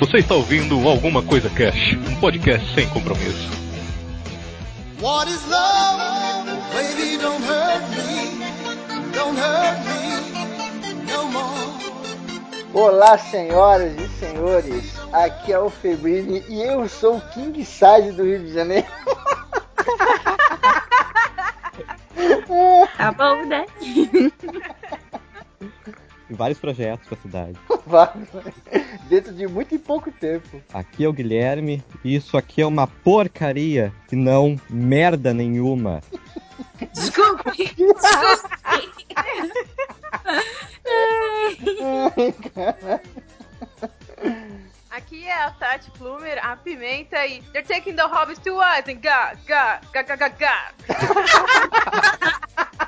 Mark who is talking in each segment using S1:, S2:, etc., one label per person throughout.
S1: Você está ouvindo Alguma Coisa Cash, um podcast sem compromisso.
S2: What is love? Baby, don't hurt me. Don't hurt me no more.
S3: Olá, senhoras e senhores. Aqui é o Febrini e eu sou o King Size do Rio de Janeiro.
S4: Tá bom, né?
S5: vários projetos pra cidade.
S3: Vários. Dentro de muito e pouco tempo.
S5: Aqui é o Guilherme e isso aqui é uma porcaria e não merda nenhuma.
S4: Desculpe! Desculpe!
S6: Aqui é a Tati Plumer, a Pimenta e They're taking the hobbits to what? And ga, ga, ga, ga, ga, ga.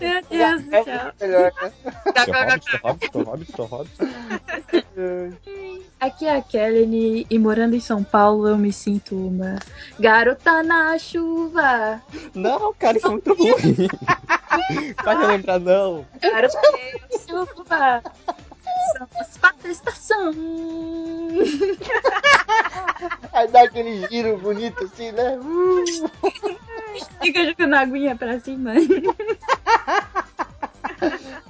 S4: Meu Deus do céu.
S3: Melhor, né?
S5: Hobbit.
S4: Aqui é a Kelly e morando em São Paulo eu me sinto uma garota na chuva.
S5: Não, cara, isso é muito ruim. Vai relembrar, não.
S4: Garota na chuva. As quatro estações.
S3: Aí dá aquele giro bonito assim, né?
S4: Fica jogando a aguinha pra cima.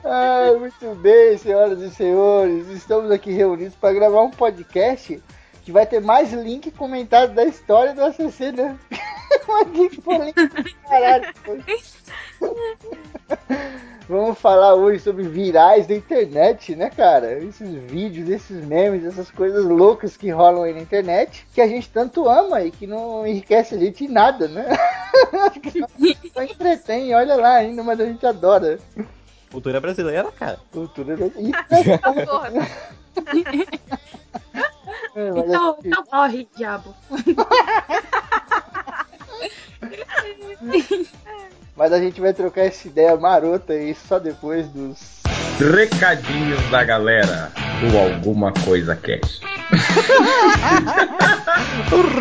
S3: Ai, muito bem, senhoras e senhores. Estamos aqui reunidos para gravar um podcast que vai ter mais link comentado da história do ACC, né? Link caralho. Vamos falar hoje sobre virais da internet, né, cara? Esses vídeos, esses memes, essas coisas loucas que rolam aí na internet, que a gente tanto ama e que não enriquece a gente em nada, né? Só- entretém, olha lá ainda, mas a gente adora.
S5: Cultura brasileira, cara.
S3: Cultura da... É, mas
S4: Então,
S3: que-
S4: então morre, diabo.
S3: Mas a gente vai trocar essa ideia marota aí só depois dos.
S7: Recadinhos da galera do Alguma Coisa Cast.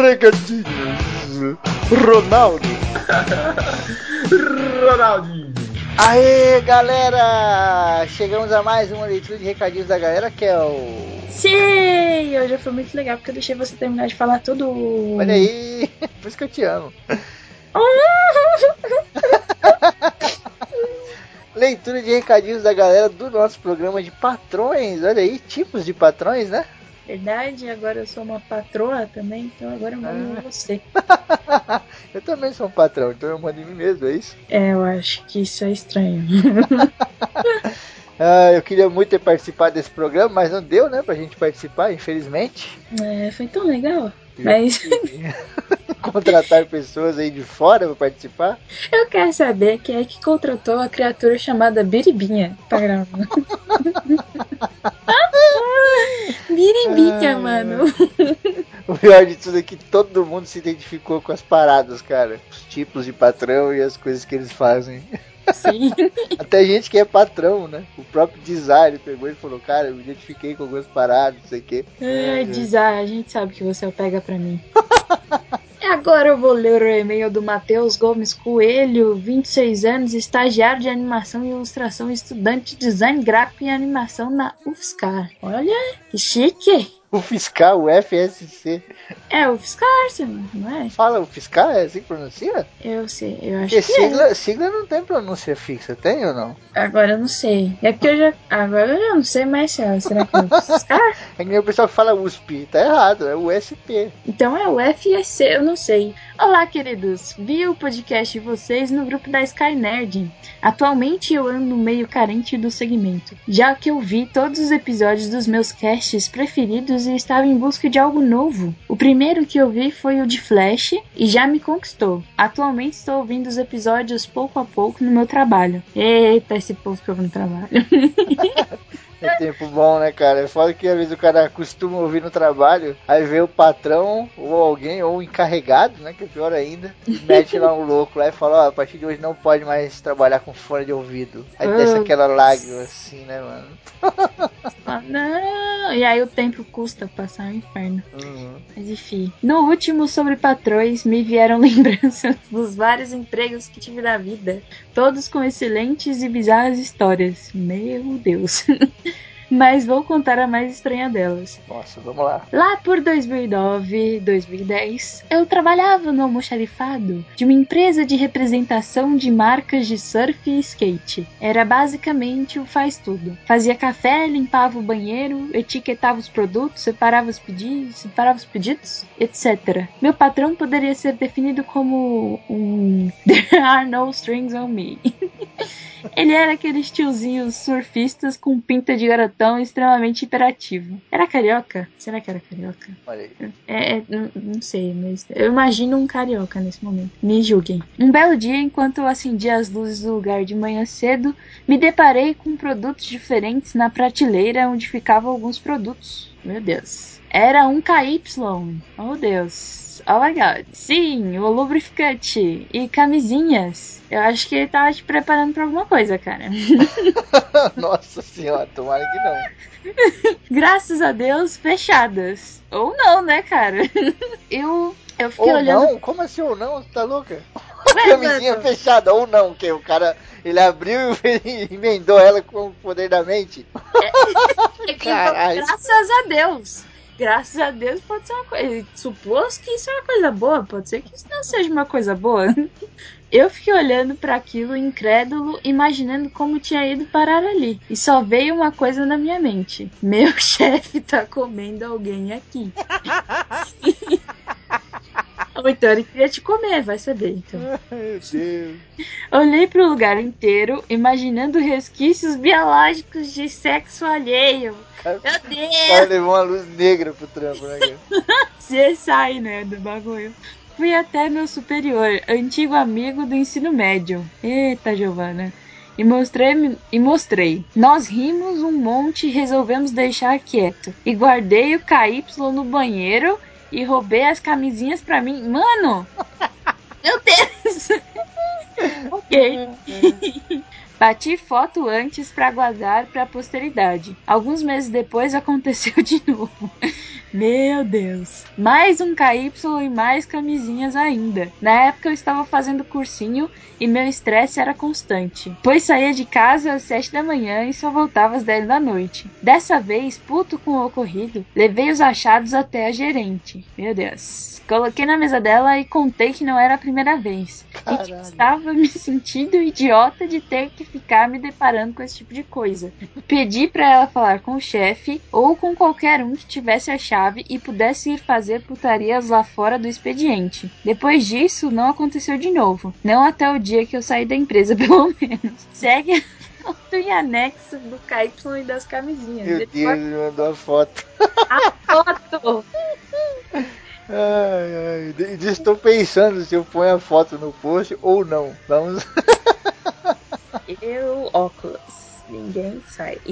S3: Recadinhos. Ronaldo.
S7: Ronaldinho.
S3: Aê, galera! Chegamos a mais uma leitura de recadinhos da galera, que é o.
S4: Sim! Hoje foi muito legal porque eu deixei você terminar de falar tudo.
S3: Olha aí! Por isso que eu te amo. Leitura de recadinhos da galera do nosso programa de patrões. Olha aí, tipos de patrões, né?
S4: Verdade, agora eu sou uma patroa também, então agora eu mando em você.
S3: eu também sou um patrão, então eu mando em mim mesmo, é isso?
S4: É, eu acho que isso é estranho.
S3: Ah, eu queria muito ter participado desse programa, mas não deu, né, pra gente participar, infelizmente.
S4: É, foi tão legal. Mas
S3: Contratar pessoas aí de fora pra participar.
S4: eu quero saber quem é que contratou a criatura chamada Biribinha pra gravar. Biribinha,
S3: Ah.
S4: mano.
S3: O pior de tudo é que todo mundo se identificou com as paradas, cara. Os tipos de patrão e as coisas que eles fazem.
S4: Sim.
S3: Até gente que é patrão, né? O próprio design pegou e falou, cara, eu me identifiquei com algumas paradas, não sei o quê.
S4: É, ah, a gente sabe que você é pega pra mim. Agora eu vou ler o e-mail do Matheus Gomes Coelho, 26 anos, estagiário de animação e ilustração, estudante de design gráfico e animação na UFSCar. Olha, que chique!
S3: O fiscal, o FSC.
S4: É UFSCar, sim, não é?
S3: Fala o fiscal, é assim que pronuncia?
S4: Eu sei, eu acho
S3: Porque
S4: que é.
S3: sigla, sigla não tem pronúncia fixa, tem ou não?
S4: Agora eu não sei. É porque eu já. Agora eu já não sei mais se é. Será que é UFSCar?
S3: É que nem o pessoal que fala USP, tá errado, é o USP.
S4: Então é o FSC, eu não sei. Olá, queridos. Vi o podcast de vocês no grupo da Sky Nerd. Atualmente eu ando meio carente do segmento, já que eu vi todos os episódios dos meus casts preferidos e estava em busca de algo novo. O primeiro que eu vi foi o de Flash e já me conquistou. Atualmente estou ouvindo os episódios pouco a pouco no meu trabalho. Eita, esse povo que eu no trabalho.
S3: É tempo bom, né, cara? É foda que às vezes o cara costuma ouvir no trabalho, aí vê o patrão, ou alguém, ou o encarregado, né? Que é pior ainda, e mete lá um louco lá e fala, ó, a partir de hoje não pode mais trabalhar com fone de ouvido. Aí desce
S4: Ah.
S3: aquela lágrima assim, né, mano?
S4: Ah, Não, e aí o tempo custa passar o inferno.
S3: Uhum.
S4: Mas enfim. No último sobre patrões, me vieram lembranças dos vários empregos que tive na vida. Todos com excelentes e bizarras histórias. Meu Deus. Mas vou contar a mais estranha delas.
S3: Nossa, vamos lá.
S4: Lá por 2009, 2010, eu trabalhava no almoxarifado de uma empresa de representação de marcas de surf e skate. Era basicamente o faz tudo. Fazia café, limpava o banheiro, etiquetava os produtos, separava os pedidos, separava os pedidos, etc. Meu patrão poderia ser definido como um There are no strings on me. Ele era aqueles tiozinhos surfistas com pinta de garotão extremamente hiperativo. Era carioca? Será que era carioca?
S3: Olha aí.
S4: É, é, não, não sei, mas eu imagino um carioca nesse momento. Me julguem. Um belo dia, enquanto eu acendia as luzes do lugar de manhã cedo, me deparei com produtos diferentes na prateleira onde ficavam alguns produtos. Meu Deus. Era um KY. Oh, Deus. Oh my god. Sim, o lubrificante. E camisinhas. Eu acho que ele tava te preparando pra alguma coisa, cara.
S3: Nossa senhora, tomara que não.
S4: Graças a Deus, fechadas. Ou não, né, cara? Eu, eu fiquei
S3: Ou
S4: olhando.
S3: não? Como assim ou não? Você tá louca?
S4: Ué,
S3: Camisinha
S4: mano,
S3: fechada, ou não, que o cara ele abriu e emendou ela com o poder da mente.
S4: é que,
S3: Caralho.
S4: Graças a Deus. Graças a Deus pode ser uma coisa. Supôs que isso é uma coisa boa, pode ser que isso não seja uma coisa boa. Eu fiquei olhando para aquilo incrédulo, imaginando como tinha ido parar ali. E só veio uma coisa na minha mente: meu chefe tá comendo alguém aqui. Ou então ele queria te comer, vai saber. Então.
S3: Meu Deus.
S4: Olhei pro lugar inteiro, imaginando resquícios biológicos de sexo alheio. Meu
S3: O cara
S4: Deus!
S3: levou uma luz negra pro trampo, né, cara?
S4: Você sai, né, do bagulho. Fui até meu superior, antigo amigo do ensino médio. Eita, Giovana. E mostrei, e mostrei. Nós rimos um monte e resolvemos deixar quieto. E guardei o KY no banheiro e roubei as camisinhas pra mim. Mano! Meu Deus! ok. Bati foto antes pra guardar pra posteridade. Alguns meses depois aconteceu de novo. Meu Deus. Mais um KY e mais camisinhas ainda. Na época eu estava fazendo cursinho e meu estresse era constante, pois saía de casa às 7 da manhã e só voltava às 10 da noite. Dessa vez, puto com o ocorrido, levei os achados até a gerente. Meu Deus. Coloquei na mesa dela e contei que não era a primeira vez. E que estava me sentindo idiota de ter que ficar me deparando com esse tipo de coisa. Pedi pra ela falar com o chefe ou com qualquer um que tivesse a chave e pudesse ir fazer putarias lá fora do expediente. Depois disso, não aconteceu de novo. Não até o dia que eu saí da empresa, pelo menos. Segue a foto em anexo do KY e das camisinhas.
S3: Meu Deus, ele mandou a foto.
S4: A foto!
S3: Ai, ai. Estou pensando se eu ponho a foto no post ou não. Vamos.
S4: Eu, óculos. Ninguém sai.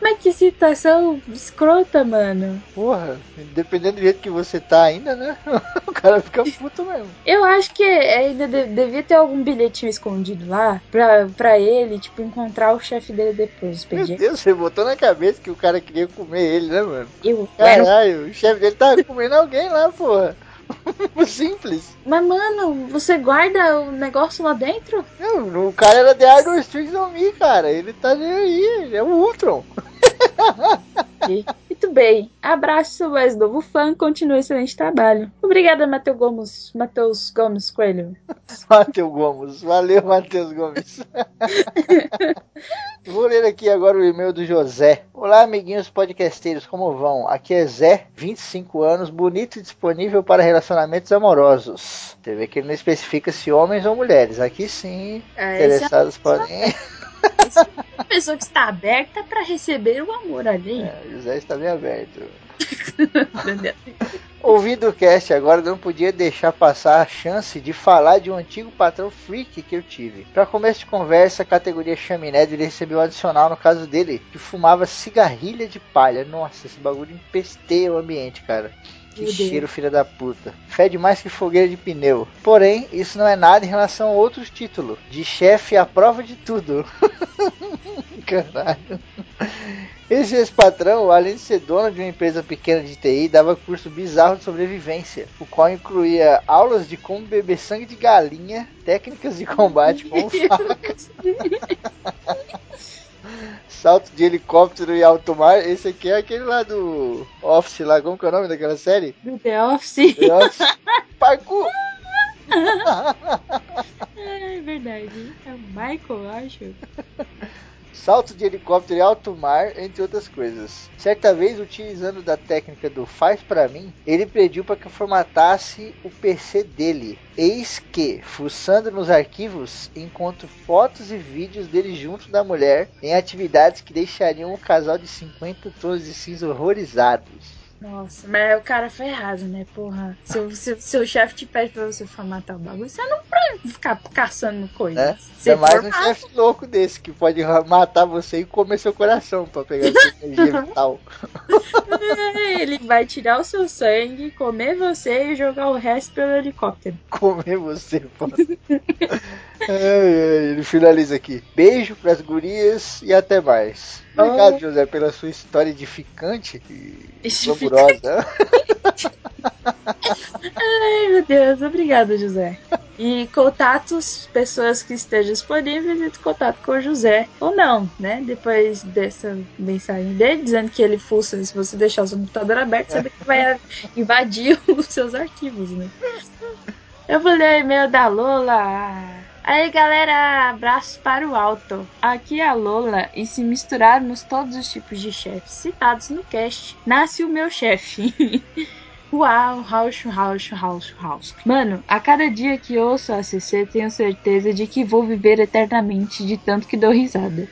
S4: Mas que situação escrota, mano.
S3: Porra, dependendo do jeito que você tá ainda, né? O cara fica puto mesmo.
S4: Eu acho que ainda de- devia ter algum bilhetinho escondido lá pra, pra ele, tipo, encontrar o chefe dele depois
S3: Meu. Deus, você botou na cabeça que o cara queria comer ele, né, mano?
S4: Eu quero.
S3: Caralho, o chefe dele tava comendo alguém lá, porra. Simples.
S4: Mas, mano, você guarda o negócio lá dentro?
S3: Não, o cara era The Idol Strings on Me, cara. Ele tá nem aí, ele é o Ultron.
S4: Muito bem. Abraço, mais novo fã. Continue excelente trabalho. Obrigada, Matheus Gomes. Matheus Gomes Coelho.
S3: Matheus Gomes. Valeu, Matheus Gomes. Vou ler aqui agora o e-mail do José. Olá, amiguinhos podcasteiros, como vão? Aqui é Zé, 25 anos, bonito e disponível para relacionamentos amorosos. Você vê que ele não especifica se homens ou mulheres. Aqui sim,
S4: é
S3: interessados podem.
S4: uma pessoa que está aberta para receber o amor ali.
S3: É, o José está bem aberto. Ouvindo o cast agora, não podia deixar passar a chance de falar de um antigo patrão freak que eu tive. Para começo de conversa, a categoria chaminé ele recebeu um adicional no caso dele, que fumava cigarrilha de palha. Nossa, esse bagulho empesteia o ambiente, cara. Que
S4: Meu Deus.
S3: cheiro, filha da puta. Fede mais que fogueira de pneu. Porém, isso não é nada em relação a outros títulos. De chefe à prova de tudo. Caralho. Esse ex-patrão, além de ser dono de uma empresa pequena de TI, dava curso bizarro de sobrevivência, o qual incluía aulas de como beber sangue de galinha, técnicas de combate com facas. Salto de helicóptero e alto mar. Esse aqui é aquele lá do Office lá. Como que é o nome daquela série?
S4: The Office.
S3: The Office. Parkour.
S4: É verdade. É o Michael, acho.
S3: salto de helicóptero e alto mar, entre outras coisas. Certa vez, utilizando da técnica do faz para mim, ele pediu para que eu formatasse o PC dele. Eis que, fuçando nos arquivos, encontro fotos e vídeos dele junto da mulher em atividades que deixariam o casal de 50 tons de cinza horrorizados.
S4: Nossa, mas o cara foi errado, né? Porra. Seu, seu, seu chefe te pede pra você formatar o bagulho, você não pode ficar caçando coisas.
S3: Né?
S4: Você
S3: é mais um chefe louco desse que pode matar você e comer seu coração para pegar sua energia vital.
S4: É, Ele vai tirar o seu sangue, comer você e jogar o resto pelo helicóptero.
S3: comer você, pô. Ele finaliza aqui. Beijo pras gurias e até mais. Obrigado, José, pela sua história edificante e glamurosa.
S4: Ai, meu Deus, obrigada, José. E contatos, pessoas que estejam disponíveis, entre contato com o José. Ou não, né? Depois dessa mensagem dele, dizendo que ele fuça se você deixar o seu computador aberto, sabe que vai invadir os seus arquivos, né? Eu vou ler o e-mail da Lola. Aí galera, abraços para o alto. Aqui é a Lola e se misturarmos todos os tipos de chefes citados no cast, nasce o meu chefe. Uau, house, house, house, house. Mano, a cada dia que ouço a CC, tenho certeza de que vou viver eternamente de tanto que dou risada.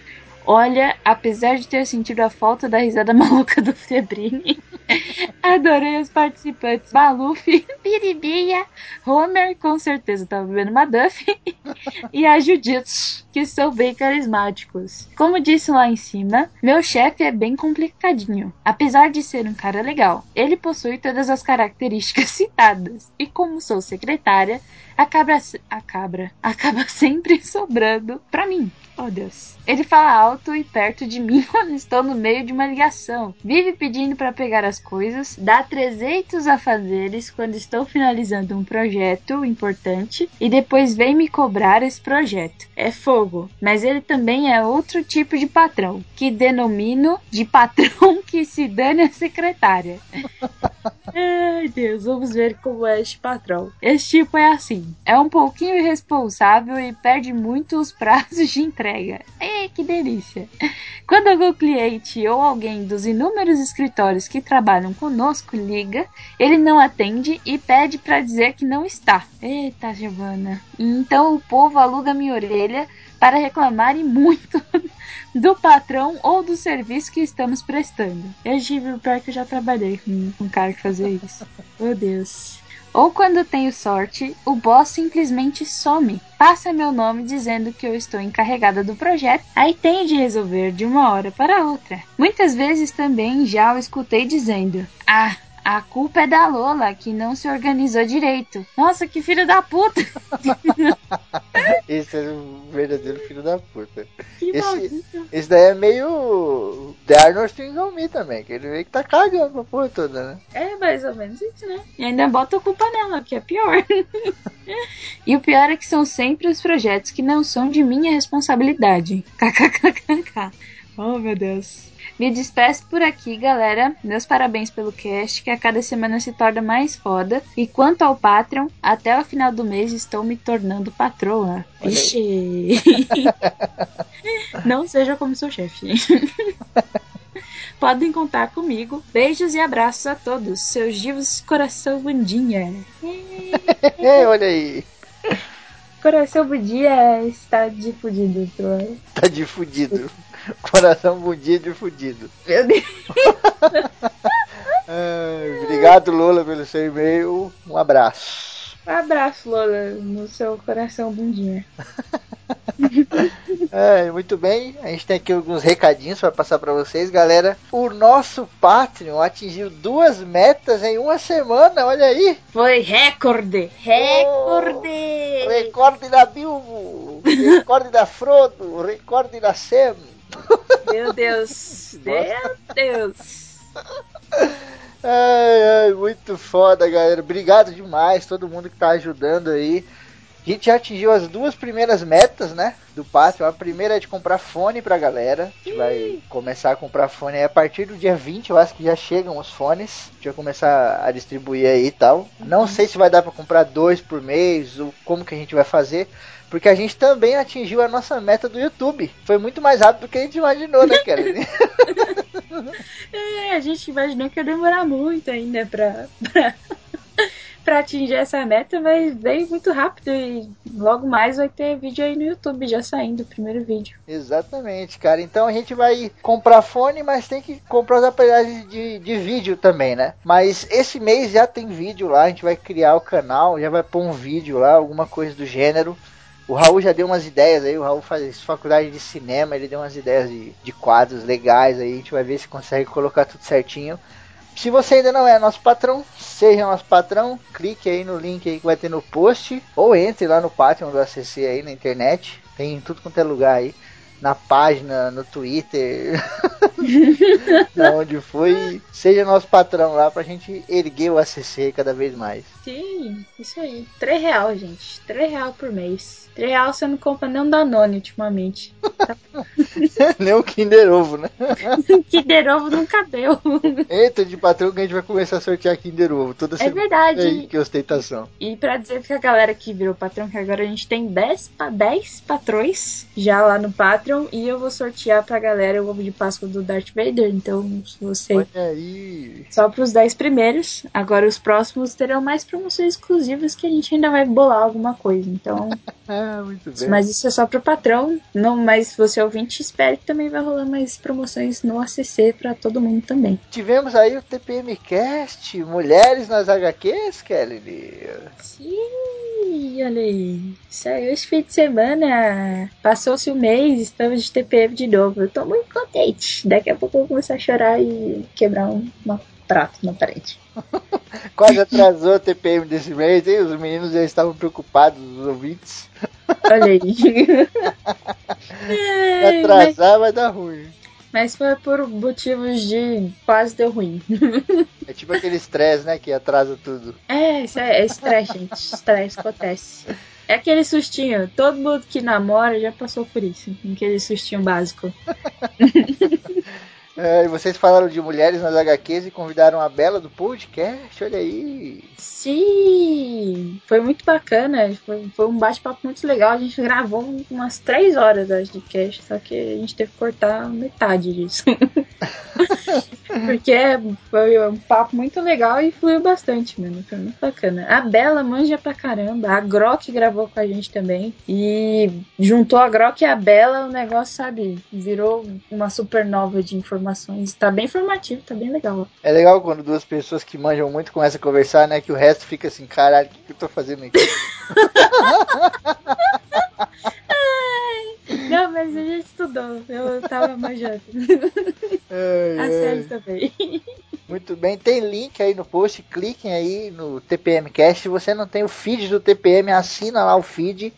S4: Olha, apesar de ter sentido a falta da risada maluca do Febrini, adorei os participantes. Maluf, Piribinha, Homer, com certeza tava bebendo uma Duff, e a Jujutsu, que são bem carismáticos. Como disse lá em cima, meu chefe é bem complicadinho, apesar de ser um cara legal. Ele possui todas as características citadas, e como sou secretária, acaba, a cabra acaba sempre sobrando pra mim. Oh Deus. Ele fala alto e perto de mim quando estou no meio de uma ligação. Vive pedindo para pegar as coisas, dá 300 afazeres quando estou finalizando um projeto importante e depois vem me cobrar esse projeto. É fogo, mas ele também é outro tipo de patrão, que denomino de patrão que se dane a secretária. Ai, Deus, vamos ver como é este patrão. Esse tipo é assim: é um pouquinho irresponsável e perde muito os prazos de entrega. Ei, que delícia! Quando algum cliente ou alguém dos inúmeros escritórios que trabalham conosco liga, ele não atende e pede para dizer que não está. Eita, Giovana. Então o povo aluga minha orelha para reclamar e muito do patrão ou do serviço que estamos prestando. Eu tive o pior que eu já trabalhei com um cara que fazia isso. Meu Deus. Ou quando tenho sorte, o boss simplesmente some, passa meu nome dizendo que eu estou encarregada do projeto, aí tenho de resolver de uma hora para outra. Muitas vezes também já o escutei dizendo: Ah, a culpa é da Lola, que não se organizou direito. Nossa, que filho da puta!
S3: Esse é um verdadeiro filho da puta.
S4: Que
S3: Esse-
S4: maldito.
S3: Esse daí é meio The Arnold Strings on Me também, que ele meio que tá cagando pra porra toda, né?
S4: É mais ou menos isso, né? E ainda bota a culpa nela, que é pior. e o pior é que são sempre os projetos que não são de minha responsabilidade. KKKKK. Oh, meu Deus. Me despeço por aqui, galera. Meus parabéns pelo cast, que a cada semana se torna mais foda. E quanto ao Patreon, até o final do mês estou me tornando patroa. Ixi. Não seja como seu chefe. Podem contar comigo. Beijos e abraços a todos. Seus divos coração bundinha.
S3: É, olha aí,
S4: Coração bundinha está de fudido,
S3: tá de fudido. Coração bundido de fudido.
S4: Meu Deus.
S3: Ai, obrigado, Lola, pelo seu e-mail. Um abraço.
S4: Um abraço, Lola, no seu coração bundinha.
S3: É, muito bem, a gente tem aqui alguns recadinhos para passar para vocês, galera. O nosso Patreon atingiu duas metas em uma semana, olha aí.
S4: Foi recorde. Recorde.
S3: Recorde da Bilbo, recorde da Frodo, recorde da Sam.
S4: Meu Deus. Meu Deus.
S3: Ai, ai, muito foda, galera. Obrigado demais todo mundo que tá ajudando aí. A gente já atingiu as duas primeiras metas, né? Do Patreon. A primeira é de comprar fone pra galera. A gente vai começar a comprar fone aí a partir do dia 20. Eu acho que já chegam os fones. A gente vai começar a distribuir aí e tal. Não sei se vai dar pra comprar dois por mês ou como que a gente vai fazer. Porque a gente também atingiu a nossa meta do YouTube. Foi muito mais rápido do que a gente imaginou, né, cara?
S4: É, a gente imaginou que ia demorar muito ainda pra, pra, pra atingir essa meta, mas veio muito rápido e logo mais vai ter vídeo aí no YouTube já saindo o primeiro vídeo.
S3: Exatamente, cara. Então a gente vai comprar fone, mas tem que comprar os aparelhos de, de vídeo também, né? Mas esse mês já tem vídeo lá, a gente vai criar o canal, já vai pôr um vídeo lá, alguma coisa do gênero. O Raul já deu umas ideias aí, o Raul faz faculdade de cinema, ele deu umas ideias de, de quadros legais aí, a gente vai ver se consegue colocar tudo certinho. Se você ainda não é nosso patrão, seja nosso patrão, clique aí no link aí que vai ter no post, ou entre lá no Patreon do ACC aí na internet, tem em tudo quanto é lugar aí, na página, no Twitter, da onde foi, seja nosso patrão lá pra gente erguer o ACC cada vez mais.
S4: Sim, isso aí. 3 real, gente. 3 real por mês. 3 real você não compra nem um Danone ultimamente.
S3: Nem o Kinder Ovo, né?
S4: Kinder Ovo nunca deu.
S3: Entra de patrão que a gente vai começar a sortear Kinder Ovo toda
S4: É
S3: semana.
S4: verdade.
S3: Aí, que ostentação.
S4: E pra dizer que a galera que virou patrão, que agora a gente tem 10, pa- 10 patrões já lá no Patreon. E eu vou sortear pra galera o ovo de Páscoa do Darth Vader. Então, se você.
S3: Olha aí.
S4: Só pros 10 primeiros. Agora os próximos terão mais promoções exclusivas que a gente ainda vai bolar alguma coisa. Então.
S3: Ah, muito bem.
S4: Mas isso é só pro patrão. Não, mas se você é ouvinte, espere que também vai rolar mais promoções no ACC pra todo mundo também.
S3: Tivemos aí o TPM Cast, Mulheres nas HQs, Kelly.
S4: Sim, olha aí. Saiu esse fim de semana. Passou-se o mês, estamos de TPM de novo. Eu tô muito contente. Daqui a pouco eu vou começar a chorar e quebrar um, um prato na parede.
S3: Quase atrasou o TPM desse mês, hein? Os meninos já estavam preocupados, os ouvintes.
S4: Olha aí.
S3: Se
S4: Ai, mas,
S3: atrasar vai dar ruim.
S4: mas foi por motivos de quase deu ruim.
S3: É tipo aquele estresse, né? Que atrasa tudo.
S4: É, isso é, é estresse, gente. Estresse acontece. É aquele sustinho. Todo mundo que namora já passou por isso. Aquele sustinho básico.
S3: É, e vocês falaram de mulheres nas HQs e convidaram a Bela do podcast, olha aí.
S4: Sim! Foi muito bacana. Foi, foi um bate-papo muito legal. A gente gravou umas três horas de cast, só que a gente teve que cortar metade disso. Porque foi um papo muito legal e fluiu bastante, mano. Foi muito bacana. A Bela manja pra caramba. A Grok gravou com a gente também. E juntou a Grok e a Bela, o negócio, sabe, virou uma supernova de informações. Tá bem informativo, tá bem legal.
S3: É legal quando duas pessoas que manjam muito começam a conversar, né? Que o resto fica assim, caralho, o que, que eu tô fazendo aqui?
S4: Não, mas a gente estudou. Eu tava manjando.
S3: Ai,
S4: A série também.
S3: Muito bem, tem link aí no post, cliquem aí no TPM Cast. Se você não tem o feed do TPM, assina lá o feed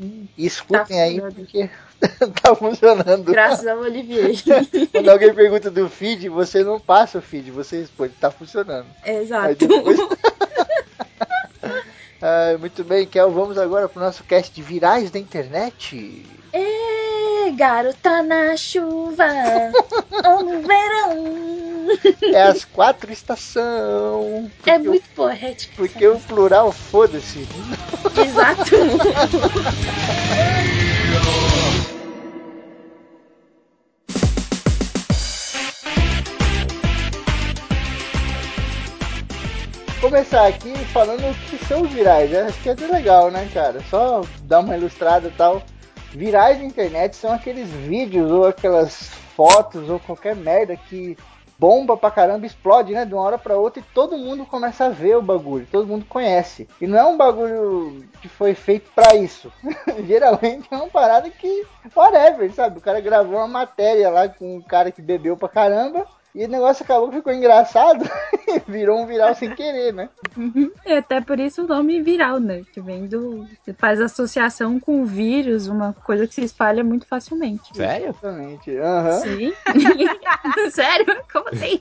S3: e escutem
S4: Tá
S3: aí, porque tá funcionando.
S4: Graças ao Olivier.
S3: Quando alguém pergunta do feed, você não passa o feed, você responde, tá funcionando. Aí
S4: Exato.
S3: depois... Ah, muito bem, Kel, vamos agora pro nosso cast de virais da internet.
S4: Ê, garota na chuva, no verão.
S3: É as quatro estação. Porque,
S4: É muito poético.
S3: porque o plural, foda-se.
S4: Exato.
S3: começar aqui falando o que são os virais. né? Acho que é até legal, né, cara? Só dar uma ilustrada e tal. Virais na internet são aqueles vídeos ou aquelas fotos ou qualquer merda que bomba pra caramba, explode, né? De uma hora pra outra e todo mundo começa a ver o bagulho, todo mundo conhece. E não é um bagulho que foi feito pra isso. Geralmente é uma parada que, whatever, sabe? O cara gravou uma matéria lá com um cara que bebeu pra caramba E o negócio acabou, ficou engraçado e virou um viral sem querer, né?
S4: Uhum. E até por isso o nome viral, né? Que vem do. Você faz associação com o vírus, uma coisa que se espalha muito facilmente.
S5: Sério?
S3: Exatamente. Aham.
S4: Sim. Sério? Como assim?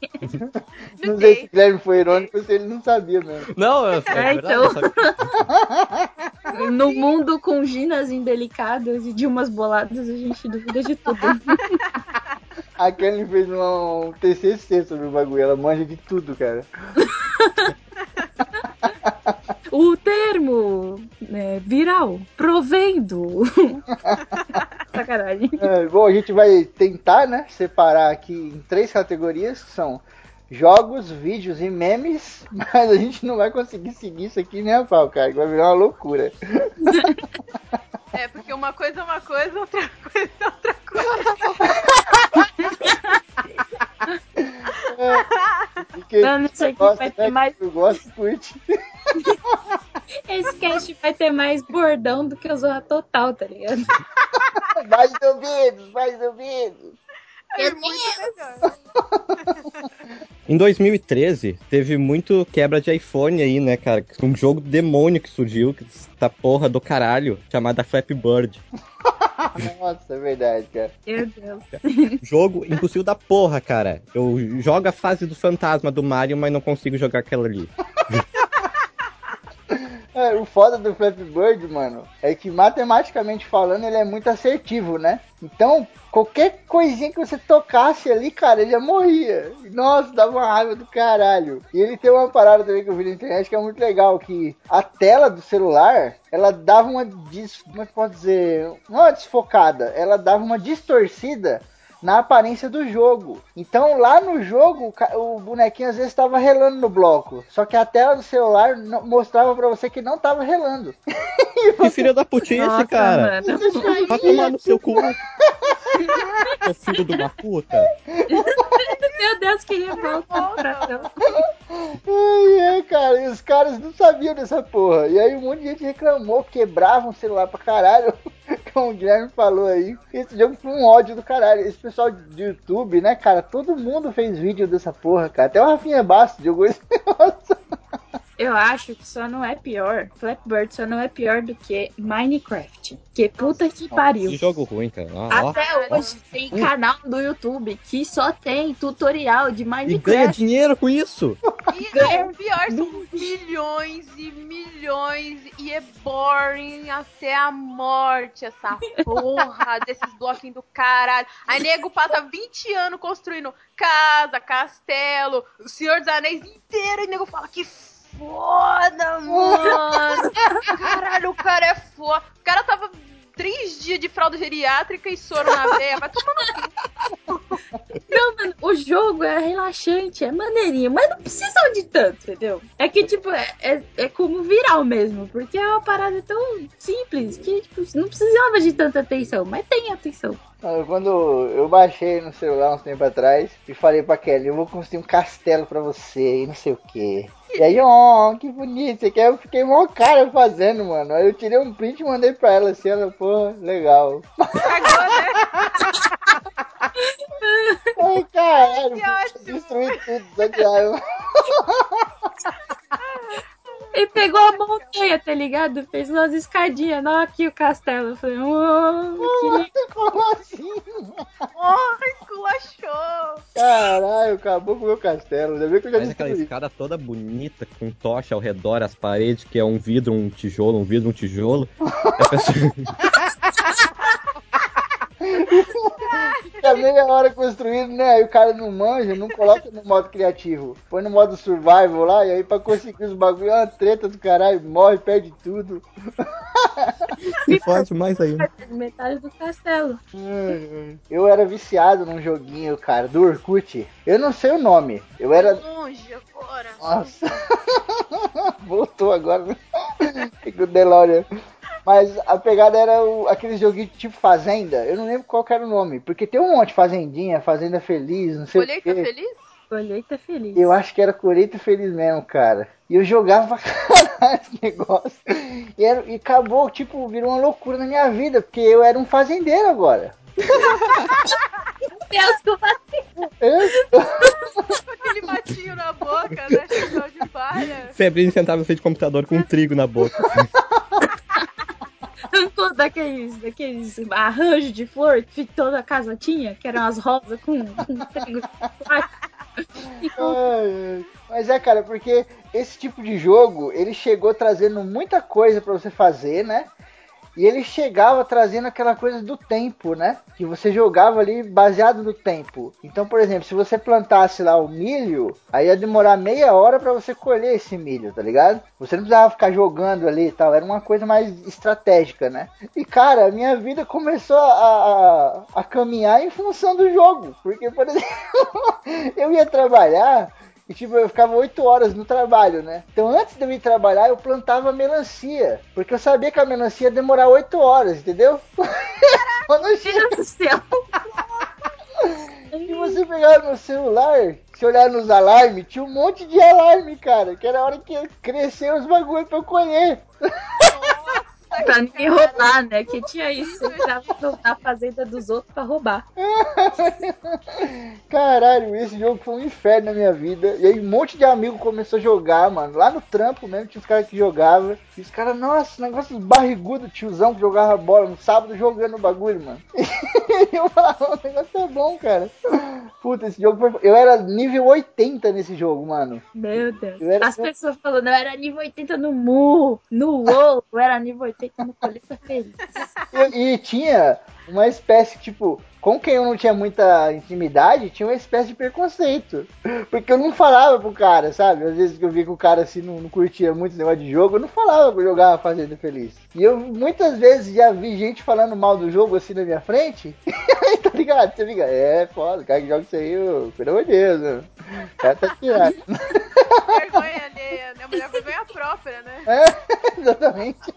S3: Não sei se o Guilherme foi irônico se ele não sabia mesmo.
S5: Não, é, é
S4: É,
S5: verdade.
S4: então.
S5: eu sabia.
S4: No mundo com ginas indelicadas e de umas boladas, a gente duvida de tudo.
S3: A Kelly fez um, TCC sobre o bagulho, ela manja de tudo, cara.
S4: O termo né, viral, provendo. Sacanagem.
S3: É, bom, a gente vai tentar, né, separar aqui em três categorias, que são jogos, vídeos e memes, mas a gente não vai conseguir seguir isso aqui nem a pau, cara, que vai virar uma loucura.
S6: É, porque uma coisa é uma coisa, outra coisa é outra coisa.
S3: E quem
S4: Mano, isso aqui
S3: gosta,
S4: vai
S3: né,
S4: ter mais.
S3: quem gosta, curte.
S4: Esse cast vai ter mais bordão do que o Zorra Total, tá ligado?
S3: Mais ou menos, mais ou menos.
S6: É muito melhor.
S5: Em 2013, teve muito quebra de iPhone aí, né, cara? Um jogo demônio que surgiu, que essa porra do caralho, chamada Flappy Bird.
S3: Nossa, é verdade, cara.
S4: Meu Deus.
S5: Jogo impossível da porra, cara. Eu jogo a fase do fantasma do Mario, mas não consigo jogar aquela ali.
S3: É, o foda do Flappy Bird, mano, é que matematicamente falando ele é muito assertivo, né? Então, qualquer coisinha que você tocasse ali, cara, ele já morria. Nossa, dava uma raiva do caralho. E ele tem uma parada também que eu vi na internet que é muito legal, que a tela do celular, ela dava uma dis... como é que pode dizer? Não uma desfocada, ela dava uma distorcida na aparência do jogo. Então lá no jogo, o bonequinho às vezes estava relando no bloco. Só que a tela do celular mostrava pra você que não estava relando.
S5: Que filho da putice,
S4: Nossa,
S5: cara.
S4: mano.
S5: Vai tomar no seu cu. Seu filho de uma puta.
S4: Meu Deus, que revolta coração.
S3: Ai, é, cara, e os caras não sabiam dessa porra. E aí um monte de gente reclamou, quebrava o celular pra caralho. Como o Guilherme falou aí. Esse jogo foi um ódio do caralho. Esse pessoal do YouTube, né, cara? Todo mundo fez vídeo dessa porra, cara. Até o Rafinha Bastos jogou esse negócio.
S4: Eu acho que só não é pior. Flappy Bird só não é pior do que Minecraft. Que puta que pariu.
S5: Que jogo ruim, cara. Ó, ó.
S4: Até hoje tem canal do YouTube que só tem tutorial de
S5: E ganha
S4: Minecraft.
S5: dinheiro com isso.
S6: E não, o pior são milhões e milhões e é boring até a morte essa porra desses bloquinhos do caralho. Aí nego passa 20 anos construindo casa, castelo, o Senhor dos Anéis inteiro e nego fala que foda, mano. Caralho, o cara é foda. O cara tava três dias de fralda geriátrica e soro na veia. Vai tomar no cu.
S4: Não, mano, o jogo é relaxante, é maneirinho, mas não precisa de tanto, entendeu? É que, tipo, é, é, é como viral mesmo, porque é uma parada tão simples que, tipo, não precisava de tanta atenção, mas tem atenção.
S3: Ah, Quando eu baixei no celular uns tempo atrás e falei pra Kelly, eu vou construir um castelo pra você e não sei o que. E aí, ó, que bonito, você quer? Eu fiquei mó cara fazendo, mano. Aí eu tirei um print e mandei pra ela assim, ela, pô, legal.
S6: Né?
S3: Ai, caralho,
S6: Que
S3: destruí tudo, só de raiva.
S4: E pegou a montanha, tá ligado? Fez umas escadinhas, não aqui o castelo. Eu falei, oh, que lindo.
S3: Como assim?
S6: Porra, esculachou.
S3: Caralho, acabou com o meu castelo. Ainda bem que eu já
S5: Faz aquela
S3: destruí.
S5: escada toda bonita, com tocha ao redor, as paredes, que é um vidro, um tijolo, um vidro, um tijolo. E a pessoa-
S3: Fica meia hora construindo, né? Aí o cara não manja, não coloca no modo criativo. Põe no modo survival lá, e aí pra conseguir os bagulho é uma treta do caralho, morre, perde tudo.
S5: Se fode mais ainda.
S4: Metade do castelo.
S3: Eu era viciado num joguinho, cara, do Orkut. Eu não sei o nome. Eu era.
S6: Longe agora.
S3: Nossa. Voltou agora. Com o DeLorean. Mas a pegada era o, aquele joguinho tipo Fazenda. Eu não lembro qual que era o nome. Porque tem um monte de Fazendinha, Fazenda Feliz, não sei
S6: Colheita
S3: o quê.
S6: feliz?
S4: Colheita feliz.
S3: Eu acho que era Colheita Feliz mesmo, cara. E eu jogava pra caralho esse negócio. E, era- e acabou, tipo, virou uma loucura na minha vida, porque eu era um fazendeiro agora.
S4: Deus, como assim?
S6: Com aquele matinho na boca, né? Chapéu de palha.
S5: Febrinho sentava frente do computador com um trigo na boca.
S4: Arrancou daqueles, daqueles arranjos de flor que toda a casa tinha, que eram as rosas com,
S3: ai. Mas é, cara, porque esse tipo de jogo, ele chegou trazendo muita coisa pra você fazer, né? E ele chegava trazendo aquela coisa do tempo, né? Que você jogava ali baseado no tempo. Então, por exemplo, se você plantasse lá o milho, aí ia demorar meia hora pra você colher esse milho, tá ligado? Você não precisava ficar jogando ali e tal, era uma coisa mais estratégica, né? E cara, minha vida começou a, a, a caminhar em função do jogo. Porque, por exemplo, eu ia trabalhar e tipo, eu ficava 8 horas no trabalho, né? Então antes de eu ir trabalhar, eu plantava melancia. Porque eu sabia que a melancia ia demorar 8 horas, entendeu? Quando eu che-
S4: Meu Deus do céu.
S3: E você pegar no celular, se olhar nos alarmes, tinha um monte de alarme, cara. Que era a hora que ia crescer os bagulhos pra eu colher.
S4: Pra ninguém roubar, né? Que tinha isso. Você entrava na fazenda dos outros pra roubar.
S3: Caralho, esse jogo foi um inferno na minha vida. E aí um monte de amigo começou a jogar, mano. Lá no trampo mesmo tinha os caras que jogavam. E os caras, nossa, negócio barrigudo, tiozão que jogava bola no sábado jogando o bagulho, mano. E eu falava, o negócio é bom, cara. Puta, esse jogo foi. Eu era nível 80 nesse jogo, mano.
S4: Meu Deus.
S3: Eu era-
S4: As pessoas falando, eu era nível 80 no Mu, no WoW, eu era nível 80 Feliz.
S3: E, e tinha uma espécie, tipo, com quem eu não tinha muita intimidade, tinha uma espécie de preconceito. Porque eu não falava pro cara, sabe? Às vezes que eu via que o cara assim não, não curtia muito esse negócio de jogo, eu não falava que eu jogava Fazenda Feliz. E eu muitas vezes já vi gente falando mal do jogo assim na minha frente. Aí, tá ligado? Você fica, é foda, o cara que joga isso aí, ô, pelo amor de Deus, né? o cara tá tirado.
S6: Vergonha alheia, né? Mulher vergonha própria, né?
S3: É, exatamente.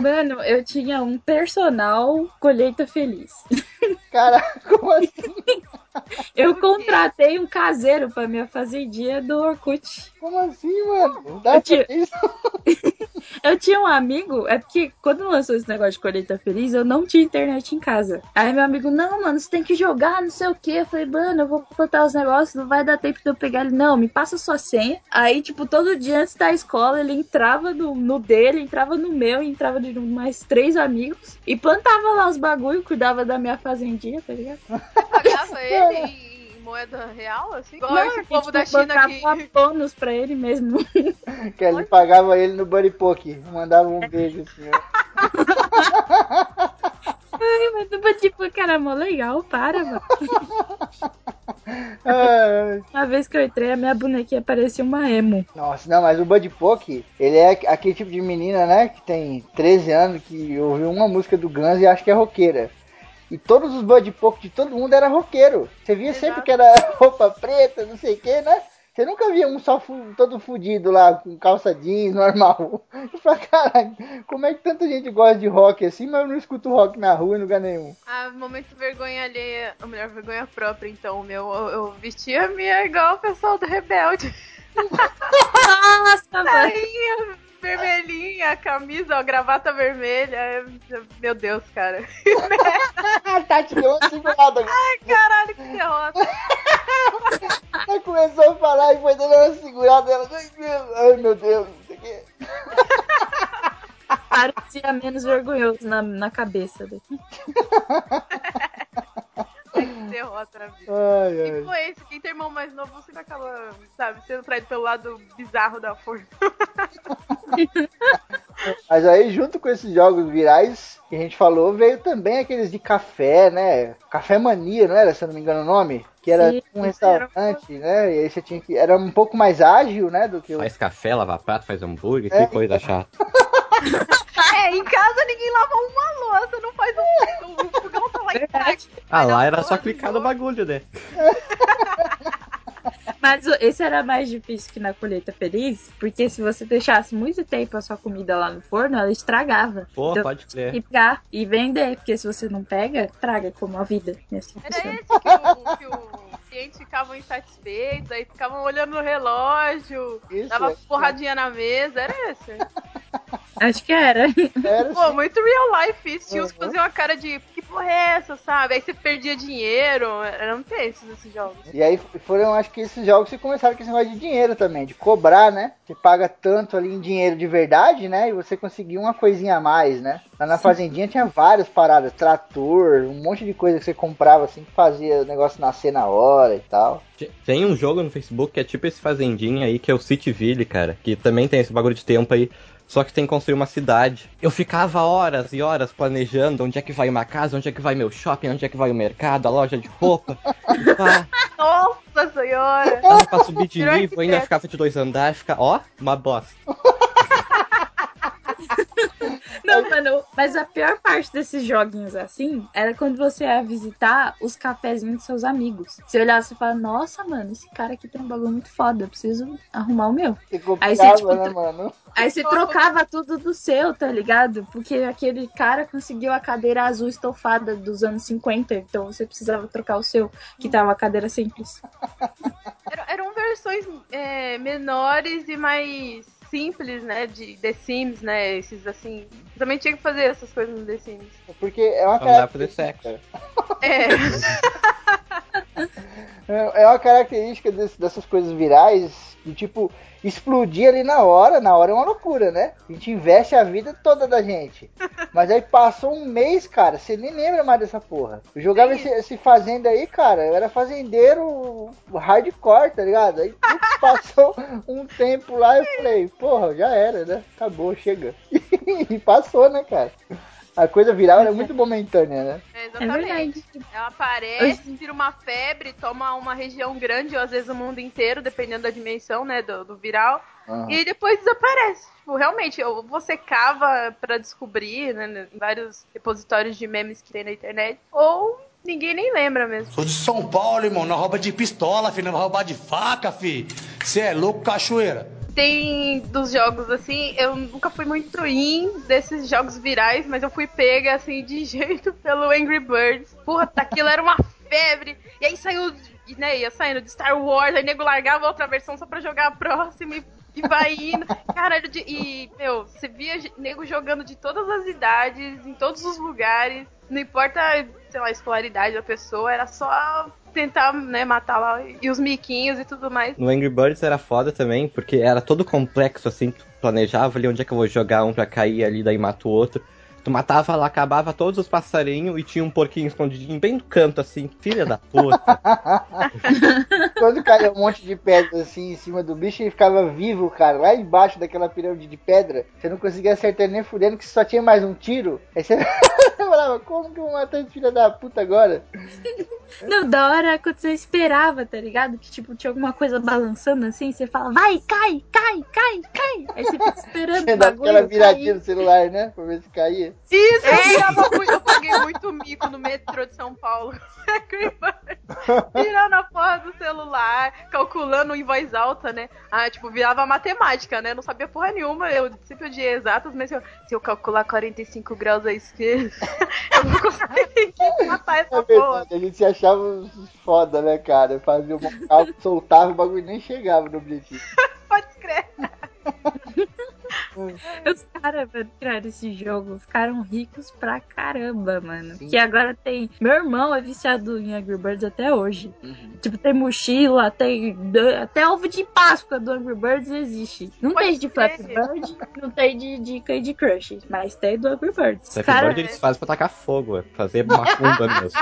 S4: Mano, eu tinha um personal colheita feliz.
S3: Caraca, como assim?
S4: Eu contratei um caseiro pra minha fazendinha do Orkut.
S3: Como assim, mano? Dá
S4: Eu tinha-? Eu tinha um amigo, é porque quando lançou esse negócio de colheita feliz, eu não tinha internet em casa. Aí meu amigo, não, mano, você tem que jogar, não sei o que. Eu falei, mano, eu vou plantar os negócios, não vai dar tempo de eu pegar ele. Não, me passa sua senha. Aí, tipo, todo dia antes da escola, ele entrava no, no dele, entrava no meu, e entrava de mais três amigos. E plantava lá os bagulho, cuidava da minha fazendinha, tá ligado?
S6: Pagava ele em moeda real, assim? Igual esse povo
S4: tipo,
S6: da China que.
S4: bônus pra ele mesmo.
S3: Que ele pagava ele no Buddy Poke. Mandava um beijo assim.
S4: Ai, mas tipo, tipo, cara, mó legal, para, mano. Uma vez que eu entrei, a minha bonequinha parecia uma emo.
S3: Nossa, não, mas o Buddy Poke, ele é aquele tipo de menina, né? Que tem 13 anos, que ouviu uma música do Guns e acha que é roqueira. E todos os Buddy Poke de todo mundo era roqueiro. Você via sempre
S6: Exato.
S3: que era roupa preta, não sei o que, né? Você nunca via um só todo fudido lá, com calça jeans, normal. Eu falei, caralho, como é que tanta gente gosta de rock assim, mas eu não escuto rock na rua em lugar nenhum?
S6: Ah, momento vergonha alheia, ou melhor, vergonha própria, então, o meu. Eu, eu vestia minha igual o pessoal do Rebelde.
S4: Nossa,
S6: vermelhinha, camisa, ó, gravata vermelha. é- Meu Deus, cara.
S3: Deu uma segurada.
S6: Ai, caralho, que derrota.
S3: Ela começou a falar e foi dando uma segurada. Ela, ai meu, Deus, não sei o quê.
S4: Parecia menos vergonhoso na, na cabeça.
S6: Ai, que derrota na vida.
S3: Ai,
S6: E esse, quem tem irmão mais novo, você acaba, sabe, sendo traído pelo lado bizarro da força.
S3: Mas aí, junto com esses jogos virais que a gente falou, veio também aqueles de café, né? Café Mania, não era, se eu não me engano o nome? Que era
S4: Sim,
S3: um restaurante, né? E aí você tinha que. Era um pouco mais ágil, né? Do que o.
S5: Faz café, lava prato, faz hambúrguer,
S3: É.
S5: que coisa chata.
S6: É, em casa ninguém lava uma louça, não faz um. O fogão tá lá em casa.
S5: Ah, lá era só clicar no bagulho, né?
S4: Mas esse era mais difícil que na colheita feliz, porque se você deixasse muito tempo a sua comida lá no forno, ela estragava.
S5: Pô,
S4: Então,
S5: pode crer.
S4: pegar e vender, porque se você não pega, traga como a vida. Assim
S6: Era
S4: funciona.
S6: esse que o, que o cliente ficava insatisfeito, aí ficavam olhando no relógio,
S3: Isso,
S6: dava
S3: é.
S6: porradinha na mesa, era esse.
S4: Acho que era.
S3: Era
S6: Pô,
S3: assim.
S6: muito real life isso. Tinha uns que
S3: Uhum.
S6: faziam uma cara de que porra é essa, sabe? Aí você perdia dinheiro. Eram tensos esses jogos.
S3: E aí foram, acho que esses jogos que começaram com esse negócio de dinheiro também, de cobrar, né? Você paga tanto ali em dinheiro de verdade, né? E você conseguia uma coisinha a mais, né? Lá na fazendinha tinha várias paradas, trator, um monte de coisa que você comprava assim que fazia o negócio nascer na hora e tal.
S5: Tem um jogo no Facebook que é tipo esse Fazendinha aí, que é o Cityville, cara. Que também tem esse bagulho de tempo aí. Só que tem que construir uma cidade. Eu ficava horas e horas planejando onde é que vai uma casa, onde é que vai meu shopping, onde é que vai o mercado, a loja de roupa.
S6: Nossa senhora!
S5: dava pra subir de
S6: Virou
S5: nível, ainda
S6: arquiteto.
S5: ficava de dois andares, fica, ó, uma bosta.
S4: Não, mano, mas a pior parte desses joguinhos assim era quando você ia visitar os cafezinhos dos seus amigos. Você olhava e falava, nossa, mano, esse cara aqui tem um bagulho muito foda, eu preciso arrumar o meu. Aí você, tipo,
S3: né, mano?
S4: Aí você trocava tudo do seu, tá ligado? Porque aquele cara conseguiu a cadeira azul estofada dos anos 50, então você precisava trocar o seu, que tava a cadeira simples.
S6: Eram, eram versões é, menores e mais simples, né? De The Sims, né? Esses assim. Também tinha que fazer essas coisas no The Sims.
S3: Porque é uma
S5: Não dá pra fazer sexo.
S6: É.
S3: É uma característica desse- dessas coisas virais de tipo explodir ali na hora. Na hora é uma loucura, né? A gente investe a vida toda da gente. Mas aí passou um mês, cara, você nem lembra mais dessa porra. Eu jogava esse, esse fazenda aí, cara, eu era fazendeiro hardcore, tá ligado? Aí passou um tempo lá eu falei, porra, já era, né? Acabou, chega. e passou, né, cara? A coisa viral era muito momentânea, né?
S6: É,
S4: É
S6: exatamente.
S4: verdade.
S6: Ela aparece, vira uma febre, toma uma região grande, ou às vezes o mundo inteiro, dependendo da dimensão, né, do, do viral,
S3: Aham.
S6: e depois desaparece. Tipo, realmente, ou você cava pra descobrir, né, em vários repositórios de memes que tem na internet, ou ninguém nem lembra mesmo.
S8: Sou de São Paulo, irmão. Não rouba de pistola, filho. Não vai roubar de faca, fi. Você é louco, cachoeira.
S6: Tem dos jogos assim, eu nunca fui muito in desses jogos virais, mas eu fui pega assim de jeito pelo Angry Birds. Puta, aquilo era uma febre. E aí saiu, né, ia saindo de Star Wars, aí nego largava outra versão só pra jogar a próxima e, e vai indo. Cara, de- e, meu, você via nego jogando de todas as idades, em todos os lugares. Não importa, sei lá, a escolaridade da pessoa, era só tentar, né, matar lá e os miquinhos e tudo mais.
S5: No Angry Birds era foda também, porque era todo complexo, assim, planejava ali onde é que eu vou jogar um pra cair ali, daí mata o outro. Tu matava lá, acabava todos os passarinhos e tinha um porquinho escondidinho bem no canto, assim, filha da puta.
S3: Quando caía um monte de pedra assim em cima do bicho, ele ficava vivo, cara, lá embaixo daquela pirâmide de pedra. Você não conseguia acertar nem fudendo, que só tinha mais um tiro. Aí você falava, como que eu vou matar esse filho da puta agora?
S4: Não, da hora quando você esperava, tá ligado? Que tipo, tinha alguma coisa balançando assim, você fala, vai, cai, cai, cai, cai. Aí você fica esperando
S3: Você dá aquela viradinha
S4: cair.
S3: no celular, né? Pra ver se caía.
S6: Isso, eu, muito, eu paguei muito mico no metrô de São Paulo. Virando a porra do celular, calculando em voz alta, né? Ah, tipo, virava matemática, né? Não sabia porra nenhuma. Eu sempre odiei exatas, mas se eu, se eu calcular 45 graus à esquerda, eu vou conseguir matar
S3: É
S6: essa porra.
S3: verdade, a gente se achava foda, né, cara? Fazia um cálculo, soltava o bagulho e nem chegava no objetivo.
S6: Pode escrever.
S4: Os caras, mano, criaram esse jogo, ficaram ricos pra caramba, mano.
S3: Sim.
S4: Que agora tem. Meu irmão é viciado em Angry Birds até hoje.
S3: Uhum.
S4: Tipo, tem mochila, tem. Até ovo de Páscoa do Angry Birds existe. Não
S6: Pode
S4: tem de. Flappy Bird, não tem de, de Candy Crush, mas tem do Angry Birds.
S5: Flappy
S4: Cara,
S5: Bird eles fazem pra tacar fogo, é fazer macumba mesmo.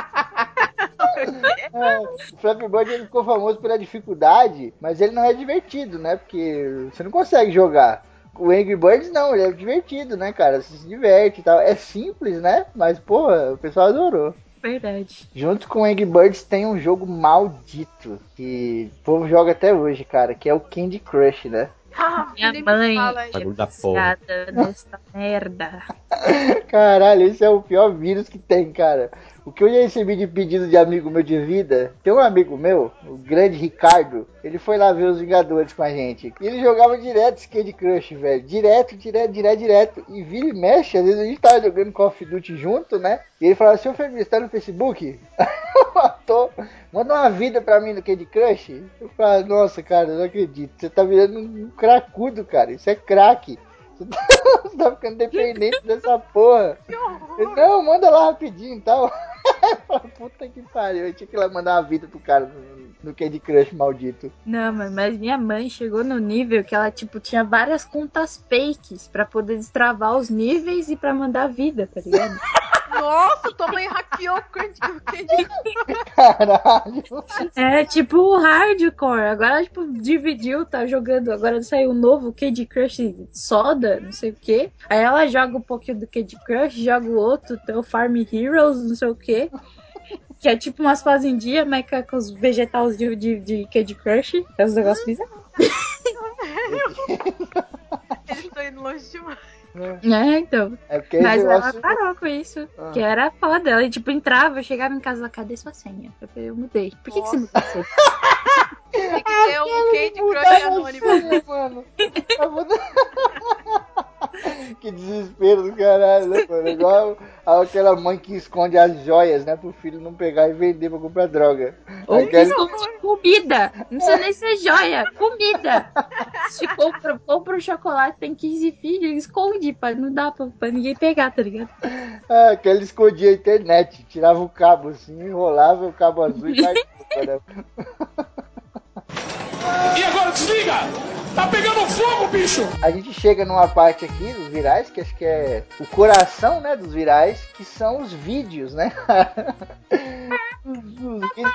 S3: É, o Flappy Bird ele ficou famoso pela dificuldade, mas ele não é divertido, né? Porque você não consegue jogar. O Angry Birds não, ele é divertido, né, cara? Você se diverte e tal. É simples, né? Mas, porra, o pessoal adorou.
S4: verdade.
S3: Junto com o Angry Birds tem um jogo maldito que o povo joga até hoje, cara, que é o Candy Crush, né?
S6: Ah,
S4: Minha mãe
S6: fala isso.
S5: Bagulho da porra.
S4: Nessa merda.
S3: Caralho, esse é o pior vírus que tem, cara. O que eu já recebi de pedido de amigo meu de vida, tem um amigo meu, o grande Ricardo, ele foi lá ver os Vingadores com a gente. E ele jogava direto Skate Crush, velho. Direto, direto, direto, direto. E vira e mexe, às vezes a gente tava jogando Call of Duty junto, né? E ele falava, seu Febrício, tá no Facebook? Matou. Manda uma vida pra mim no Candy Crush. Eu falava, nossa, cara, eu não acredito. Você tá virando um cracudo, cara. Isso é crack. Você tá ficando dependente dessa porra. Ele, não, manda lá rapidinho e tal. Puta que pariu, eu tinha que ir lá mandar uma vida pro cara no, Candy Crush maldito.
S4: Não, mas minha mãe chegou no nível que ela, tipo, tinha várias contas fakes pra poder destravar os níveis e pra mandar vida, tá ligado?
S6: Nossa, tua mãe hackeou o Candy o Candy
S3: Caralho.
S4: É tipo o hardcore. Agora, tipo, dividiu, tá jogando. Agora saiu um novo Candy Crush Soda, não sei o que. Aí ela joga um pouquinho do Candy Crush, joga o outro, tem o Farm Heroes, não sei o que. Que é tipo umas fazendinhas, mas com- com os vegetais de, de, de Candy Crush. Que é os negócios bizarros.
S6: Eles estão indo longe demais.
S4: É, então.
S3: É porque
S4: Mas ela
S3: negócio-
S4: parou com isso.
S3: Ah.
S4: Que era foda. Ela, tipo, entrava, eu chegava em casa, ela, cadê sua senha? Eu falei, eu mudei. Por que, que você mudou a senha?
S6: Tem que ser um Candy Crush anônimo.
S3: Sim, mano. Eu vou dar- que desespero do caralho, né, mano? Igual aquela mãe que esconde as joias, né? Pro filho não pegar e vender pra comprar droga.
S4: Ou esconde comida. Não precisa nem ser joia. Comida. Se compra, compra um chocolate, tem 15 filhos, esconde, pra, não dá pra, pra ninguém pegar, tá ligado?
S3: Ah, aquele escondia a internet, tirava o cabo assim, enrolava o cabo azul e caía.
S8: E agora desliga! Tá pegando fogo, bicho!
S3: A gente chega numa parte aqui dos virais, que acho que é o coração, né, dos virais, que são os vídeos, né? Os- os vídeos-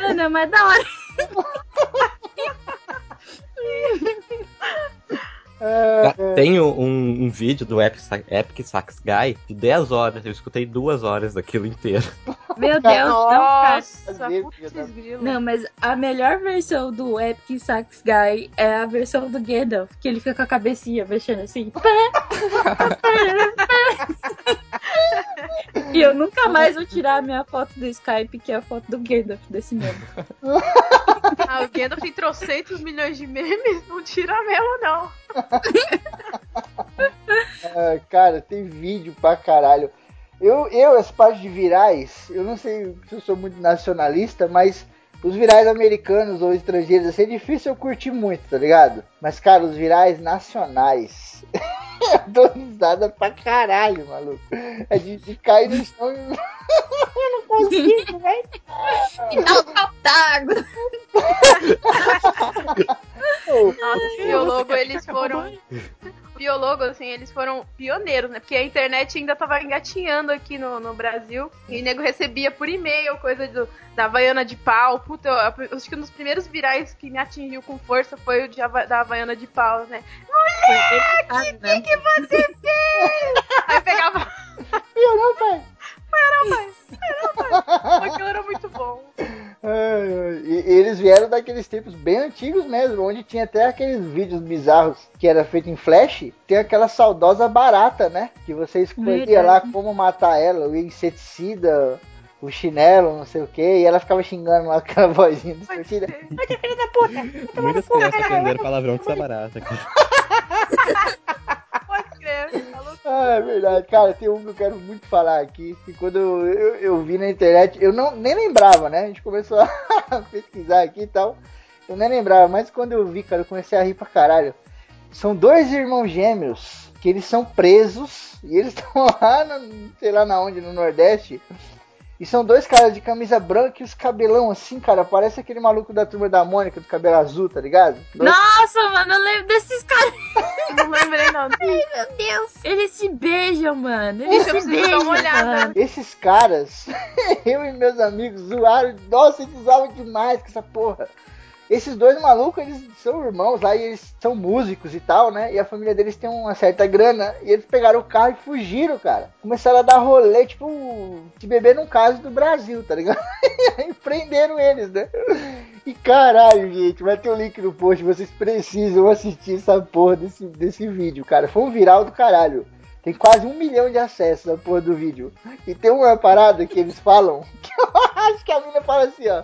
S4: Mano, mas da hora.
S3: Ah,
S5: Ah, Tem um, um vídeo do Epic, Epic Sax Guy de 10 horas. Eu escutei duas horas daquilo inteiro.
S4: Meu Deus, não, cara.
S6: Nossa,
S3: da-
S6: grilo.
S4: Não, mas a melhor versão do Epic Sax Guy é a versão do Gandalf, que ele fica com a cabecinha mexendo assim. e eu nunca mais vou tirar a minha foto do Skype, que é a foto do Gandalf desse meme.
S6: Ah, o Gandalf tem trocentos milhões de memes, não tira mesmo, não.
S3: ah, cara, tem vídeo pra caralho. Eu, eu, essa parte de virais, eu não sei se eu sou muito nacionalista, mas os virais americanos ou estrangeiros, assim, é difícil eu curtir muito, tá ligado? Mas, cara, os virais nacionais, eu dou risada pra caralho, maluco. É de, de cair no chão e... eu não consigo, velho.
S4: E dá um copo d'água.
S6: Nossa, os biólogos, eles foram. Biólogos, assim, eles foram pioneiros, né? Porque a internet ainda tava engatinhando aqui no, no Brasil. E o nego recebia por e-mail coisa do, da Havaiana de pau. Puta, eu, eu acho que um dos primeiros virais que me atingiu com força foi o de, da Havaiana de pau, né?
S4: Moleque,
S6: O que, que você fez? Aí pegava.
S3: Eu não, pai.
S6: Aquilo era muito bom.
S3: Ai, ai. E e eles vieram daqueles tempos bem antigos mesmo, onde tinha até aqueles vídeos bizarros que era feito em flash. Tem aquela saudosa barata, né? Que você escolhia
S4: Verdade.
S3: lá como matar ela, o inseticida, o chinelo, não sei o que, e ela ficava xingando lá com aquela vozinha distorcida.
S5: Muitas crianças aprenderam palavrão com essa barata, cara.
S6: Pode crer. falou
S3: Ah, é verdade. Cara, tem um que eu quero muito falar aqui. Que quando eu, eu, eu vi na internet, eu não, nem lembrava, né? A gente começou a pesquisar aqui e tal. Eu nem lembrava, mas quando eu vi, cara, eu comecei a rir pra caralho. São dois irmãos gêmeos que eles são presos e eles estão lá, no, sei lá na onde, no Nordeste. E são dois caras de camisa branca e os cabelão assim, cara. Parece aquele maluco da turma da Mônica do cabelo azul, tá ligado? Dois-
S4: Nossa, mano, eu lembro desses caras.
S6: Não lembrei, não.
S4: Meu Deus. Eles se beijam, mano. Eles
S6: Isso,
S4: se beijam, mano.
S3: Esses caras, eu e meus amigos zoaram. Nossa, eles usavam demais com essa porra. Esses dois malucos, eles são irmãos lá e eles são músicos e tal, né? E a família deles tem uma certa grana. E eles pegaram o carro e fugiram, cara. Começaram a dar rolê, tipo, de beber num caso do Brasil, tá ligado? E prenderam eles, né? E caralho, gente, vai ter o link no post. Vocês precisam assistir essa porra desse, desse vídeo, cara. Foi um viral do caralho. Tem quase um milhão de acessos na porra do vídeo. E tem uma parada que eles falam, que eu acho que a mina fala assim, ó.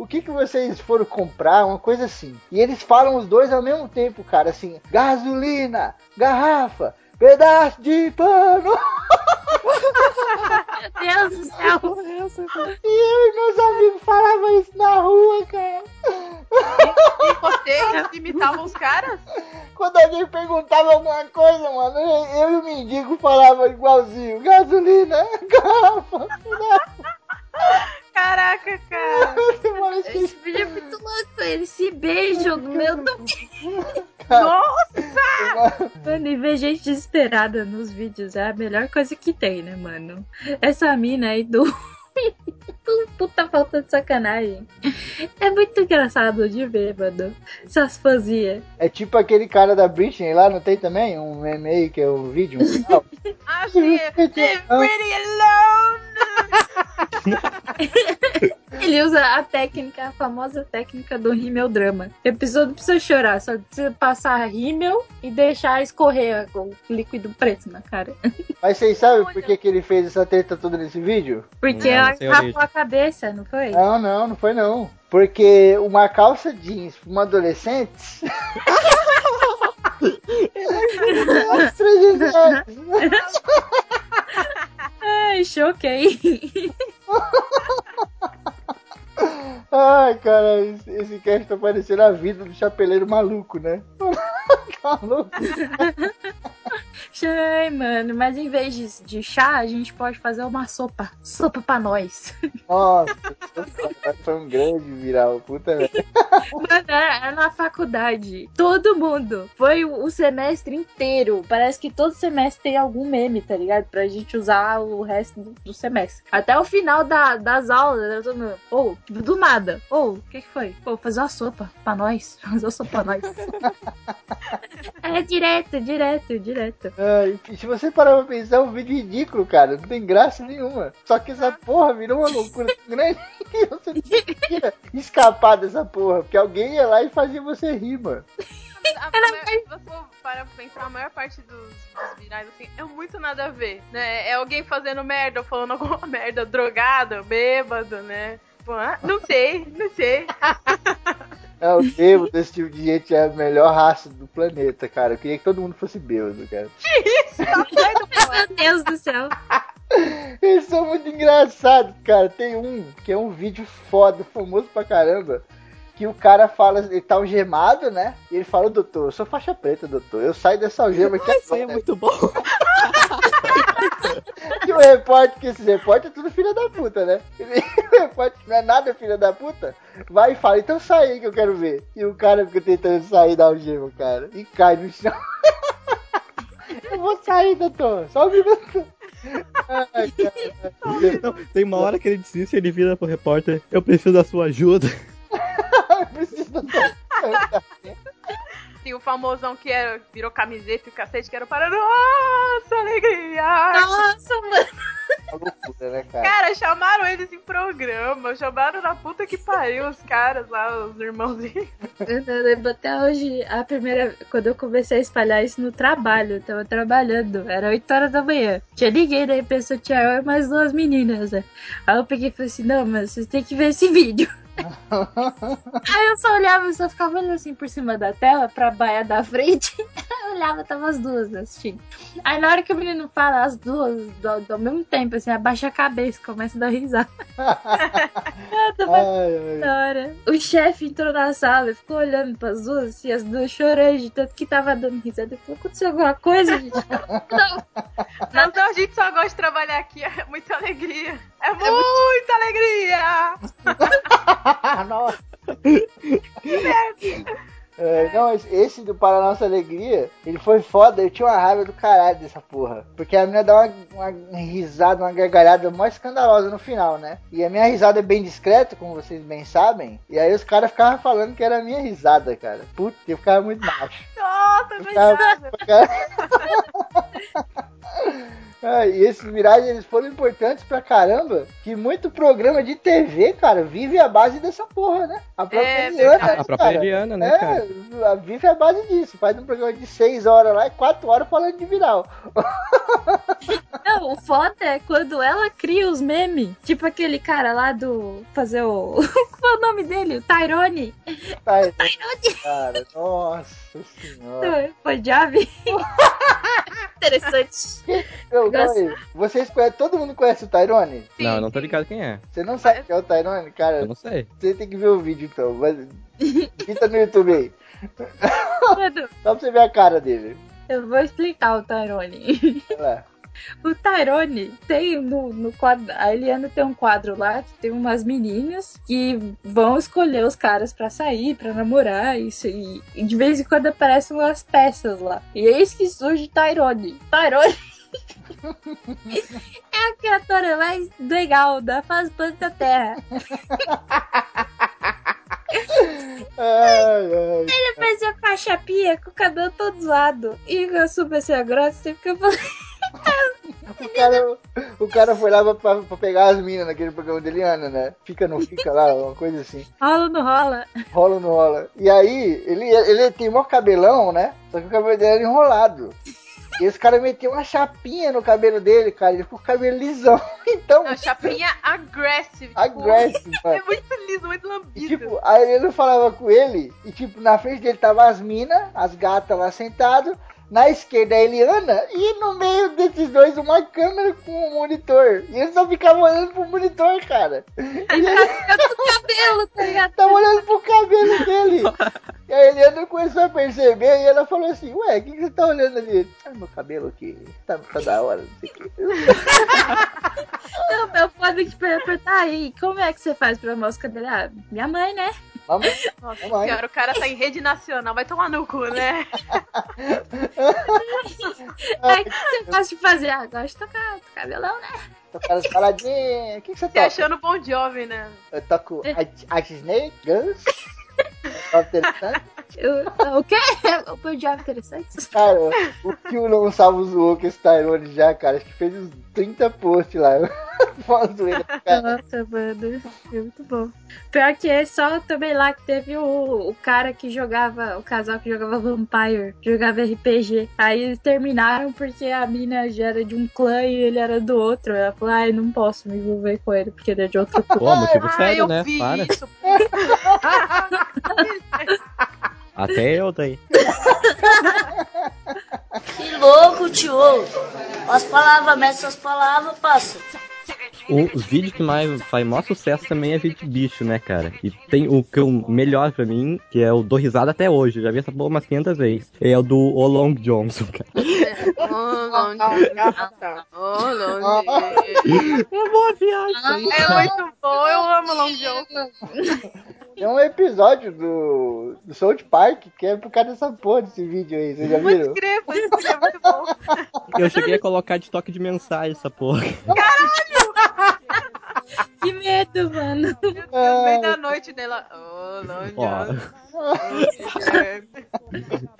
S3: O que que vocês foram comprar? Uma coisa assim. E eles falam os dois ao mesmo tempo, cara, assim, gasolina, garrafa, pedaço de pano.
S4: Meu Deus do céu.
S3: E eu e meus amigos falavam isso na rua, cara.
S6: E vocês imitavam os caras?
S3: Quando alguém perguntava alguma coisa, mano, eu e o mendigo falava igualzinho. Gasolina, garrafa.
S6: Caraca, cara.
S4: Esse vídeo é muito louco, eles se beijam no meu do...
S6: Nossa!
S4: Mano, e ver gente desesperada nos vídeos é a melhor coisa que tem, né, mano? Essa mina aí do. Puta falta de sacanagem. É muito engraçado de ver, mano. Essas fãzinhas.
S3: É tipo aquele cara da Britney lá, não tem também? Um meme aí que é o vídeo. um final?
S6: Achei. Pretty alone!
S4: Ele usa a técnica, a famosa técnica do rímel drama. A pessoa não precisa chorar, só precisa passar rímel e deixar escorrer o líquido preto na cara.
S3: Mas vocês sabem por que, que ele fez essa treta toda nesse vídeo?
S4: Porque
S5: Não,
S4: ela rapou a cabeça, não foi?
S3: Não, não, não foi não. Porque uma calça jeans pra uma adolescente. Nossa, 300 reais.
S4: Ai, choquei.
S3: Ai, cara, esse, esse cast tá parecendo a vida do chapeleiro maluco, né? Tá maluco.
S4: Ai, mano, mas em vez de, de chá, a gente pode fazer uma sopa. Sopa pra nós.
S3: Nossa, foi um grande viral, puta merda.
S4: Mano, é, é na faculdade. Todo mundo. Foi o, o semestre inteiro. Parece que todo semestre tem algum meme, tá ligado? Pra gente usar o resto do, do semestre. Até o final da- das aulas, todo mundo. Ou, tipo, do nada. Ou, o que que foi? Pô, fazer uma sopa pra nós. Fazer uma sopa pra nós. É direto, direto, direto.
S3: E se você parar pra pensar, é um vídeo ridículo, cara. Não tem graça nenhuma. Só que essa porra virou uma loucura tão grande que você não conseguia escapar dessa porra. Porque alguém ia lá e fazia você rir, mano.
S6: A, a, maior- se você for parar pra pensar, a maior parte dos, dos virais, assim, é muito nada a ver, né? É alguém fazendo merda, ou falando alguma merda, drogado, bêbado, né? Pô, ah, não sei, não sei.
S3: É, o termo desse tipo de gente é a melhor raça do planeta, cara. Eu queria que todo mundo fosse bêbado, cara.
S6: Isso, tá doido, pô.
S4: Meu Deus do céu.
S3: Eles são muito engraçados, cara. Tem um que é um vídeo foda, famoso pra caramba. Que o cara fala, ele tá algemado, né? E ele fala, doutor, eu sou faixa preta, doutor. Eu saio dessa algema aqui
S5: Isso aí é
S3: agora."
S5: muito bom.
S3: E o repórter, que esses repórteres é tudo filha da puta, né? O repórter que não é nada filha da puta, vai e fala, então sai aí que eu quero ver. E o cara fica tentando sair da algema, cara. E cai no chão. eu vou sair, doutor. Só um minuto. Ai.
S5: Não, tem uma hora que ele desiste, ele vira pro repórter. Eu preciso da sua ajuda.
S3: Eu preciso doutor.
S6: Tem o famosão que era, virou camiseta e cacete, que era para nossa alegria.
S4: Nossa, mano.
S3: Loucura, né, cara?
S6: Cara, chamaram eles em programa, chamaram na puta que pariu os caras lá, os irmãozinhos.
S4: Eu eu lembro até hoje, a primeira. Quando eu comecei a espalhar isso no trabalho, eu tava trabalhando, era 8 horas da manhã. Tinha ninguém, daí pensou, tinha eu e mais duas meninas, né? Aí eu peguei e falei assim: não, mas vocês têm que ver esse vídeo. Aí eu só olhava e só ficava olhando assim por cima da tela pra baia da frente. Eu olhava, tava as duas assistindo. Aí na hora que o menino fala, as duas, do, do mesmo tempo, assim, abaixa a cabeça, começa a dar risada.
S3: Ai, ai.
S4: da hora. O chefe entrou na sala e ficou olhando pras duas, assim, as duas chorando de tanto que tava dando risada. Ele falou, aconteceu alguma coisa, gente? Não.
S6: Não, não, a gente só gosta de trabalhar aqui, é muita alegria. É muita alegria!
S3: Nossa. É, não, esse- do Para Nossa Alegria, ele foi foda, eu tinha uma raiva do caralho dessa porra. Porque a menina dá uma, uma risada, uma gargalhada mó escandalosa no final, né? E a minha risada é bem discreta, como vocês bem sabem. E aí os caras ficavam falando que era a minha risada, cara. Puta, eu ficava muito macho.
S6: Nossa,
S3: Eu ficava. Ah, e esses virais eles foram importantes pra caramba. Que muito programa de TV, cara, vive a base dessa porra, né? A própria
S6: É,
S3: Eliana, né,
S5: A própria
S3: cara?
S5: Eliana, né,
S3: É,
S5: cara?
S3: a vive a base disso. Faz um programa de 6 horas lá e 4 horas falando de viral.
S4: Não, o foda é quando ela cria os memes. Tipo aquele cara lá do. Fazer o. Qual é o nome dele? O Tyrone.
S3: Tá, cara, nossa senhora.
S4: Foi Jave. Interessante.
S3: Calma aí. Vocês conhecem, todo mundo conhece o Tyrone?
S5: Não, eu não tô ligado quem é.
S3: Você não sabe quem é o Tyrone? Cara,
S5: Eu não sei.
S3: você tem que ver o vídeo então. Mas... No YouTube aí. Só pra você ver a cara dele.
S4: eu vou explicar o Tyrone.
S3: Olha lá.
S4: O Tyrone tem no, no quadro. A Eliana tem um quadro lá que tem umas meninas que vão escolher os caras pra sair, pra namorar, isso. E, e de vez em quando aparecem umas peças lá. E eis que surge Tyrone. Tyrone. é a criatura mais legal da do planeta Terra.
S3: Ai, ai.
S4: Ele parecia com a chapinha, com o cabelo todo zoado. E a super sem grossa, você fica falando.
S3: O cara, o cara foi lá pra, pra pegar as minas naquele programa de Eliana, né? Fica, não fica lá, uma coisa assim.
S4: Rola ou não rola?
S3: Rola ou não rola. E aí, ele, ele tem maior cabelão, né? Só que o cabelo dele era enrolado. E esse cara meteu uma chapinha no cabelo dele, cara. Ele ficou com o cabelo lisão. Então,
S6: Não, chapinha aggressive. tipo,
S3: aggressive,
S6: É muito liso, muito
S3: E,
S6: lambido.
S3: tipo, aí ele falava com ele, e tipo, na frente dele tava as minas, as gatas lá sentado, na esquerda a Eliana, e no meio desses dois uma câmera com um monitor. E ele só ficava olhando pro monitor, cara. E ele
S4: cabelo, tá ligado?
S3: tava olhando pro cabelo dele. E a Eliana começou a perceber, e ela falou assim, ué, o que, que você tá olhando ali? Ah, meu cabelo aqui, tá, tá da hora, não sei o que.
S4: Não, eu posso te perguntar aí, como é que você faz pra mosca dele? Ah, minha mãe, né?
S3: Vamos,
S6: Nossa
S3: Vamos aí.
S6: senhora, o cara tá em rede nacional, vai tomar no cu, né?
S4: Aí, o que você gosta de fazer? Ah, gosto de tocar cabelão, né?
S3: tocar as baladinhas, o que, que você toca?
S6: achando bom jovem, né?
S3: Eu toco a, a Disney, Guns, Sun.
S4: Eu, o quê? O meu job interessante?
S3: Cara, o que o Não Salvo zoou com esse Tyrone já, cara, acho que fez uns 30 posts lá. Zoeira, cara.
S4: Nossa, mano, é muito bom. Pior que é só também lá que teve o, o cara que jogava, o casal que jogava Vampire, jogava RPG. Aí eles terminaram porque a mina já era de um clã e ele era do outro. Ela falou, ai, não posso me envolver com ele porque ele é de outro clã.
S5: Pô, motivo sério,
S6: eu
S5: né?
S6: vi
S5: Para. Até eu daí.
S9: Que louco, tio. As palavras, mexe as palavras, passa.
S5: O vídeo que mais faz maior sucesso também é vídeo de bicho, né, cara? E tem o que o melhor pra mim, que é o do risada até hoje. Eu já vi essa porra umas 500 vezes. É o do O Long Johnson, cara.
S6: Ô, longe. Ô, longe.
S5: É boa viagem.
S6: É muito bom, eu amo Long John.
S3: Tem um episódio do, do South Park que é por causa dessa porra desse vídeo aí, vocês já viram?
S6: Pode crer, pode crer, é muito bom.
S5: Eu cheguei a colocar de toque de mensagem essa porra.
S4: Que medo, mano.
S6: No meio da noite dela. Ô, Long
S5: Ó.
S6: John. Ô, Guilherme.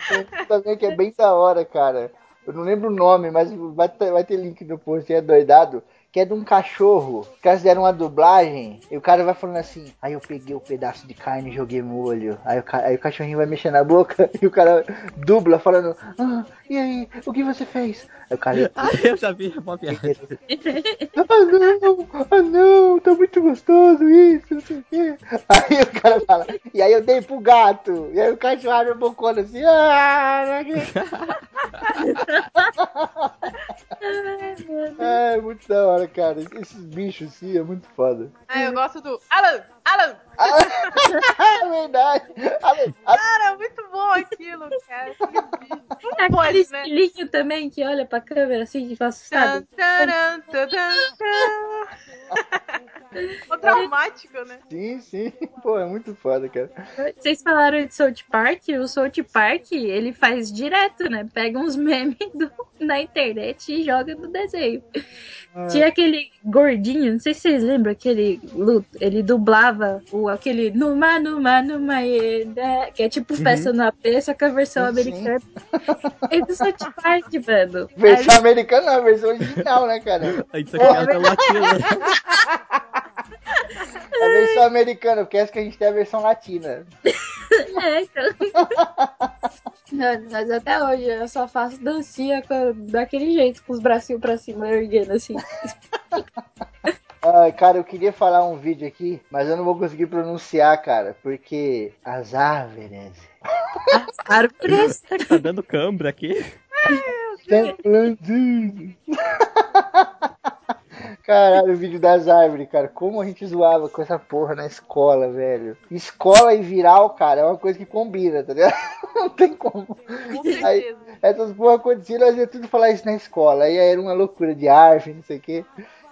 S3: Tem também que é bem da hora, cara. Eu não lembro o nome, mas vai ter, vai ter link no post, é doidado. Que é de um cachorro. Os caras fizeram uma dublagem e o cara vai falando assim: Aí eu peguei o pedaço de carne e joguei no olho. Aí o, aí o cachorrinho vai mexendo na boca e o cara dubla falando: Ah, e aí, o que você fez? Aí o cara.
S5: Ah, eu já vi, é boa viagem.
S3: Ah não, ah não, tá muito gostoso isso, não sei o quê. Aí o cara fala, e aí eu dei pro gato. E aí o cachorro abre a bocona assim, ah, não acredito. É, muito da hora, cara. Esses bichos assim é muito foda.
S6: Ah, eu gosto do Alan, Alan.
S3: É verdade. Ale- ale-
S6: Cara, é muito bom aquilo, cara. Aquele bicho. Como
S4: Aquele
S6: pode, né?
S4: estilinho também que olha pra câmera assim, de assustado.
S6: tan. O traumático, né?
S3: Sim, sim. Pô, é muito foda, cara.
S4: Vocês falaram de South Park, o South Park, ele faz direto, né? Pega uns memes do- na internet e joga no desenho. Tinha aquele gordinho, não sei se vocês lembram, aquele ele dublava o, aquele Numa, Numa, Numa, Eda, que é tipo festa no AP, só que a versão
S3: Sim,
S4: americana. É do South Park, mano.
S3: Versão americana não, a versão original, né, cara?
S5: Aí aqui é latina.
S3: A versão americana, porque essa que a gente tem é a versão latina.
S4: É, então. Mas até hoje eu só faço dancinha com- daquele jeito, com os bracinhos pra cima, erguendo assim.
S3: Ai, cara, eu queria falar um vídeo aqui, mas eu não vou conseguir pronunciar, cara, porque as árvores.
S4: Árvores.
S5: tá dando cãibra aqui.
S3: Tá. Caralho, o vídeo das árvores, cara. Como a gente zoava com essa porra na escola, velho. Escola e viral, cara, é uma coisa que combina, tá ligado? Não tem como.
S6: Com certeza.
S3: Aí, essas porra aconteciam, nós ia tudo falar isso na escola. Aí era uma loucura de árvore, não sei o quê.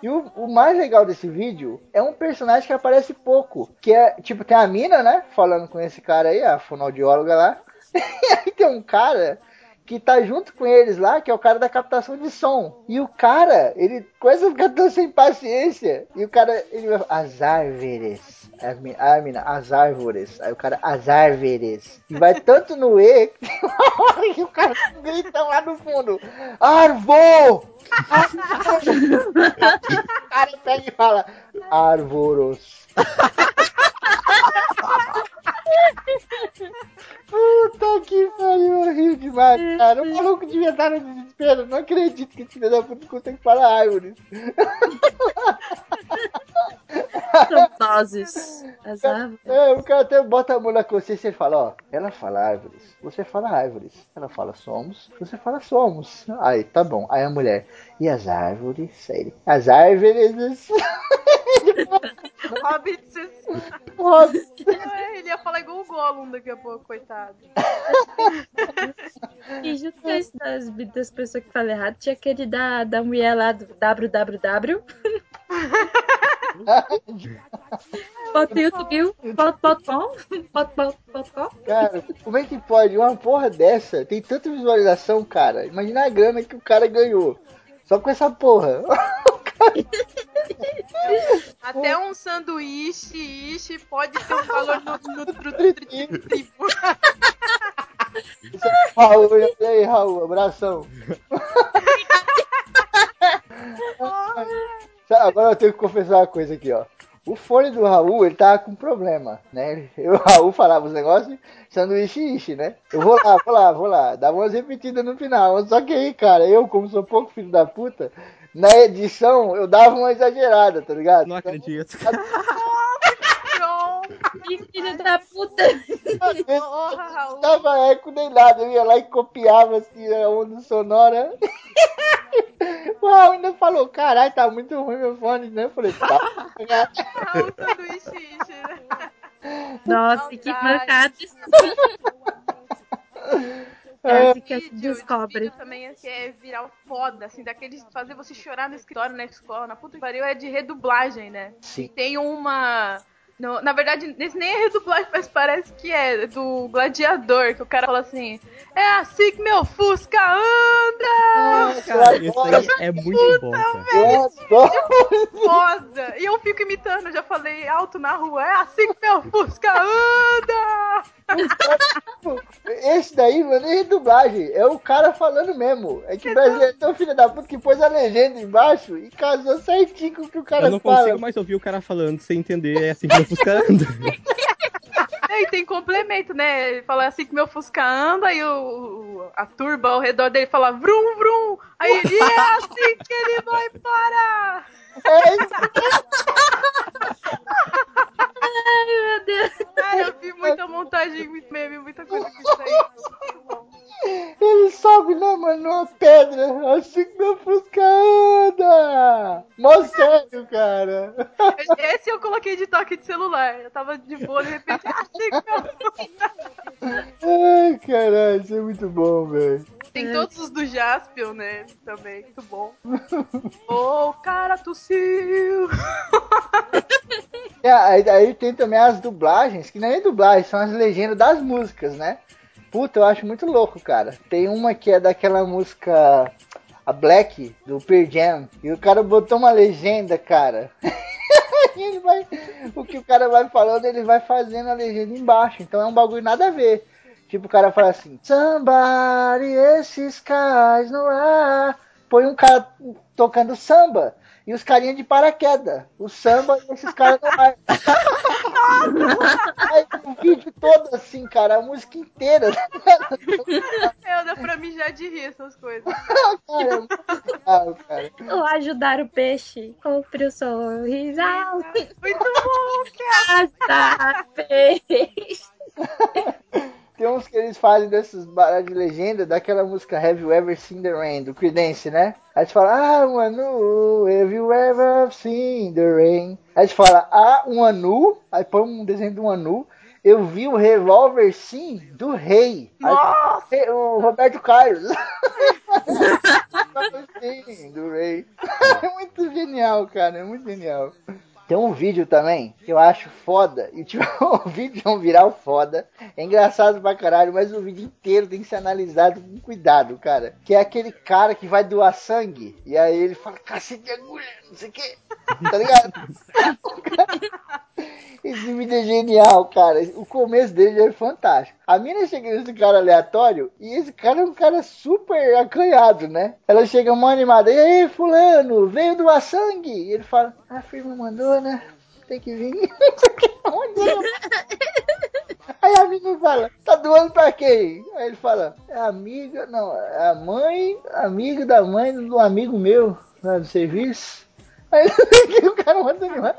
S3: E o, o mais legal desse vídeo é um personagem que aparece pouco. Que é, tipo, tem a mina, né? Falando com esse cara aí, a fonoaudióloga lá. E aí tem um cara que tá junto com eles lá, que é o cara da captação de som. E o cara, ele começa a ficar tão sem paciência. E o cara, ele vai as árvores. A mi- a mina, as árvores. Aí o cara, as árvores. E vai tanto no E que o cara grita lá no fundo: Arvo! o cara pega e fala: Árvoros. Puta que pariu, eu rio demais, cara. O maluco devia estar no desespero. Não acredito que esse filho da puta consegue falar árvores.
S4: São doses. As árvores.
S3: É, o cara até bota a mão na consciência e fala, ó, ela fala árvores, você fala árvores. Ela fala somos, você fala somos. Aí, tá bom. Aí a mulher, e as árvores? Aí ele, as árvores...
S6: Hobbits. É, Ele ia falar igual o Gollum daqui a pouco, coitado.
S4: E junto com das, das pessoas que falam errado, tinha aquele da, da mulher lá do www. Ponto, ponto, com, ponto, ponto, ponto, com.
S3: Cara, como é que pode? Uma porra dessa tem tanta visualização, cara. Imagina a grana que o cara ganhou. Só com essa porra.
S6: Até um sanduíche ishi pode ter um valor tribo.
S3: Raul, e aí, Raul, abração. Tá, Agora eu tenho que confessar uma coisa aqui, ó. O fone do Raul, ele tava com problema, né? Eu, o Raul falava os negócios, sanduíche ishi, né? Eu vou lá, vou lá, vou lá. Dava umas repetidas no final. Só que aí, cara, eu, como sou pouco filho da puta, na edição eu dava uma exagerada, tá ligado?
S5: Não acredito.
S6: Pronto.
S4: Que filho da puta.
S6: Porra, Raul.
S3: Dava eco nem nada, eu ia lá e copiava assim a onda sonora. O Raul ainda falou, caralho, tá muito ruim meu fone, né? Eu falei, tá.
S6: Raul sanduíche né?
S4: Nossa, que mancada.
S3: É,
S4: Essa que
S6: vídeo,
S4: descobre.
S6: vídeo também é, que é viral foda, assim, daqueles fazer você chorar no escritório na escola. Na puta que pariu é de redublagem, né?
S3: Sim.
S6: Tem uma. No- na verdade, esse nem é redublagem, mas parece que é do Gladiador, que o cara fala assim: É assim que meu Fusca anda!
S5: Cara, isso aí é muito bom, cara.
S3: Eu adoro.
S6: Foda! E eu fico imitando, já falei alto na rua: É assim que meu Fusca anda!
S3: Esse daí não é nem dublagem, é o cara falando mesmo. É que o brasileiro é tão filho da puta que pôs a legenda embaixo e casou certinho com o que o cara
S5: Eu não
S3: fala.
S5: consigo mais ouvir o cara falando sem entender, é assim que Fusca anda.
S6: E tem complemento, né? Ele fala assim que meu Fusca anda e o, a turba ao redor dele fala vrum vrum. Aí ele é assim que ele vai parar.
S3: É isso.
S4: Ai, meu Deus.
S6: Cara, eu vi muita montagem, muito meme, muita coisa que isso aí.
S3: Ele sobe, né, mano, numa pedra, assim que meu Fusca anda. Mó sério, cara.
S6: Esse eu coloquei de toque de celular. Eu tava de boa, de repente, assim que Fusca
S3: Ai, caralho, isso é muito bom, velho.
S6: Tem todos os do Jaspion, né? Também, muito bom. Ô, cara tossiu.
S3: É, aí, aí tem também as dublagens, que não é dublagem, são as legendas das músicas, né? Puta, eu acho muito louco, cara. Tem uma que é daquela música a Black, do Pearl Jam, e o cara botou uma legenda, cara. Ele vai, o que o cara vai falando, ele vai fazendo a legenda embaixo. Então é um bagulho nada a ver. Tipo, o cara fala assim: Somebody, esses skies no ar. Põe um cara tocando samba e os carinha de paraquedas. O samba e esses caras no ar. Aí o vídeo todo assim, cara, a música inteira.
S6: É, dá pra mijar de rir essas coisas.
S3: Cara, é muito legal, cara.
S4: Ou ajudar o peixe, compre o sorriso.
S6: Muito bom, cara.
S4: Ajudar o peixe.
S3: Tem uns que eles fazem dessas barras de legenda daquela música Have You Ever Seen the Rain, do Creedence, né? Aí eles falam, ah, um anu, have you ever seen the rain? Aí eles falam, ah, um anu, aí põe um desenho de um anu. Eu vi o revólver sim do rei. Aí, o Roberto Carlos. sim, do rei. É muito genial, cara, é muito genial. Tem um vídeo também que eu acho foda. E tipo, o vídeo é um viral foda. É engraçado pra caralho, mas o vídeo inteiro tem que ser analisado com cuidado, cara. Que é aquele cara que vai doar sangue. E aí ele fala, cacete de agulha, não sei o que. Tá ligado? Esse vídeo é genial, cara. O começo dele é fantástico. A mina chega nesse cara aleatório e esse cara é um cara super acanhado, né? Ela chega mó animada. E aí, fulano, veio doar sangue? E ele fala, a firma mandou, né? Tem que vir. Aí a menina fala, tá doando pra quem? Aí ele fala, é amiga, não, é a mãe, amiga da mãe do amigo meu, lá do serviço. Aí o cara manda animar.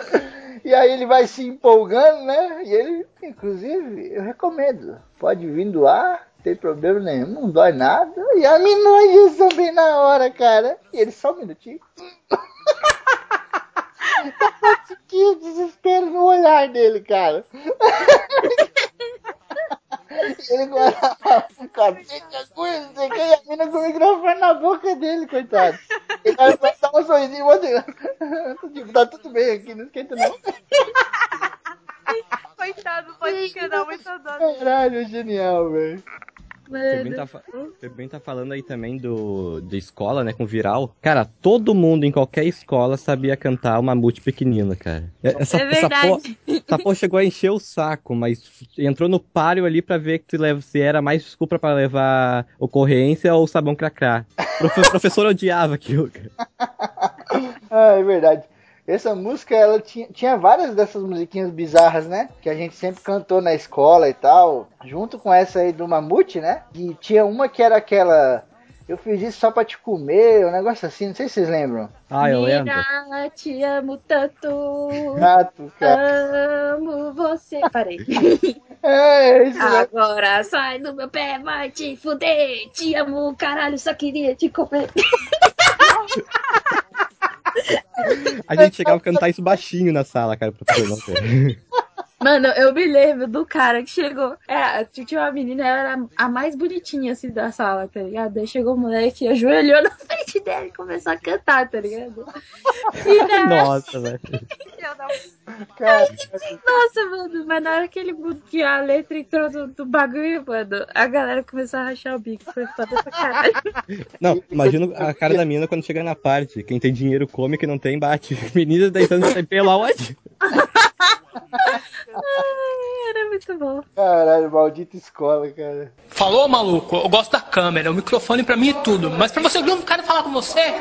S3: E aí ele vai se empolgando, né? E ele, inclusive, eu recomendo. Pode vir doar, não tem problema nenhum, não dói nada. E a menina também na hora, cara. E ele só um minutinho. que desespero no olhar dele, cara. Ele guardava coisa, não sei o que, e a mina com o microfone na boca dele, coitado. Ele vai dar um sorrisinho assim, tipo, tá tudo bem aqui, não esquenta não.
S6: Coitado, pode que dar muita dó.
S3: Caralho, genial, velho.
S5: Também tá, também tá falando aí também do de escola, né, com viral. Cara, todo mundo em qualquer escola sabia cantar uma multi pequenina, cara. Essa,
S4: É
S5: essa, porra, essa porra chegou a encher o saco, mas entrou no páreo ali pra ver se, leva- se era mais desculpa pra levar ocorrência ou sabão cracrá. Profe- O professor odiava aquilo, cara.
S3: Ah, é verdade. Essa música, ela tinha, tinha várias dessas musiquinhas bizarras, né? Que a gente sempre cantou na escola e tal. Junto com essa aí do Mamute, né? E tinha uma que era aquela. Eu fiz isso só pra te comer, um negócio assim, não sei se vocês lembram.
S5: Ah, eu lembro.
S4: Mira, te amo tanto.
S3: Gato, cara.
S4: Amo você. Parei.
S3: É, isso
S4: Ah,
S3: né?
S4: Agora sai do meu pé, vai te fuder. Te amo, caralho, só queria te comer.
S5: A gente chegava a cantar isso baixinho na sala, cara, pro professor não.
S4: Mano, eu me lembro do cara que chegou. É, tinha uma menina, ela era a mais bonitinha assim da sala, tá ligado? Aí chegou o moleque, ajoelhou na frente dele e começou a cantar, tá ligado? E
S5: Nossa, velho.
S4: Nossa, mano, mas na hora que ele que a letra entrou do, do bagulho, mano, a galera começou a rachar o bico. Foi foda pra caralho.
S5: Não, imagina a cara da mina quando chega na parte. Quem tem dinheiro come, quem não tem bate. Menina de 10 anos sai pelo aonde?
S4: Ai, era muito bom.
S3: caralho, maldita escola, cara.
S10: Falou, maluco? Eu gosto da câmera, o microfone pra mim é tudo. Mas pra você ouvir um cara falar com você,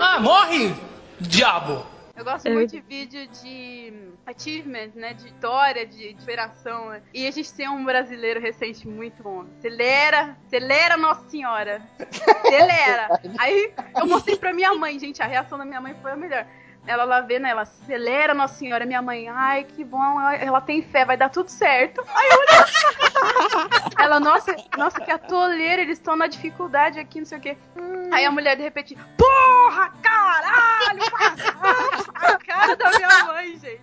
S10: ah, morre, diabo!
S6: Eu gosto
S4: É.
S6: muito de vídeo de achievement, né? De vitória, de, de superação. né? E a gente tem um brasileiro recente muito bom. Acelera, acelera Nossa Senhora. Acelera. Aí eu mostrei pra minha mãe, gente. A reação da minha mãe foi a melhor. Ela lá vendo, ela acelera Nossa Senhora. Minha mãe, ai que bom, ela tem fé, vai dar tudo certo. Aí eu olhei. Ela, nossa, nossa, que atoleira, eles estão na dificuldade aqui, não sei o quê. Aí a mulher de repente, porra, caralho! A cara da minha mãe, gente.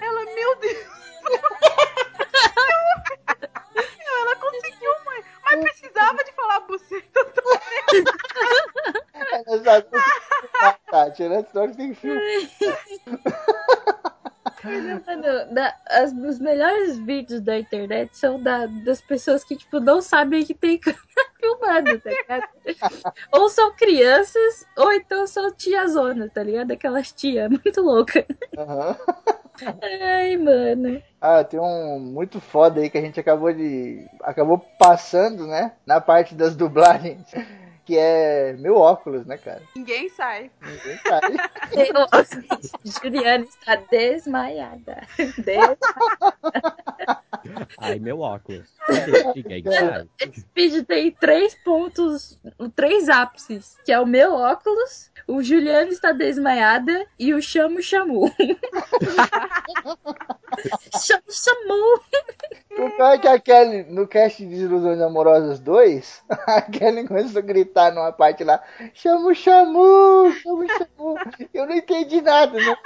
S6: Ela, meu Deus. Ela conseguiu. Mas precisava de falar buceta também.
S3: Essa música, Tati, né? Senão que tem filme.
S4: Mano, da- as, os melhores vídeos da internet são da, das pessoas que, tipo, não sabem que tem câmera filmando, tá ligado? ou são crianças, ou então são tiazonas, tá ligado? Aquelas tia muito louca.
S3: Aham.
S4: Ai, mano.
S3: Ah, tem um muito foda aí que a gente acabou de. acabou passando, né? Na parte das dublagens. Que é meu óculos, né, cara?
S6: Ninguém sai.
S3: Ninguém sabe.
S4: Juliana está desmaiada. Des-
S5: Ai, meu óculos. Sai.
S4: Esse vídeo tem três pontos, três ápices, que é o meu óculos, o Juliano está desmaiada e o Chamo Chamu. Chamo Chamu.
S3: O pior é que a Kelly, no cast de Desilusões Amorosas 2, a Kelly começou a gritar numa parte lá, chama o Chamu, chama o Chamu. Eu não entendi nada, né?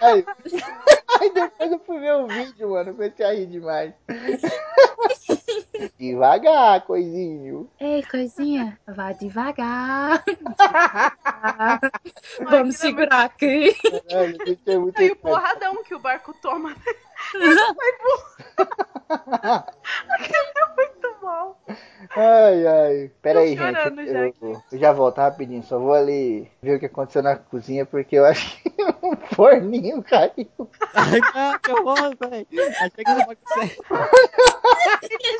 S3: Aí, aí depois eu fui ver o vídeo, mano, comecei a rir demais. Devagar, coisinho.
S4: Ei, coisinha, vá devagar. devagar. Vamos segurar aqui.
S3: Caralho, isso é muito
S6: E o porradão que o barco toma. Foi Aquilo é muito bom.
S3: Ai, ai. Pera aí, gente. Eu,
S6: já
S3: eu- eu já volto rapidinho. Só vou ali ver o que aconteceu na cozinha, porque eu acho que um forninho caiu.
S5: Ai, cara, que horror, velho. Achei que não pode ser.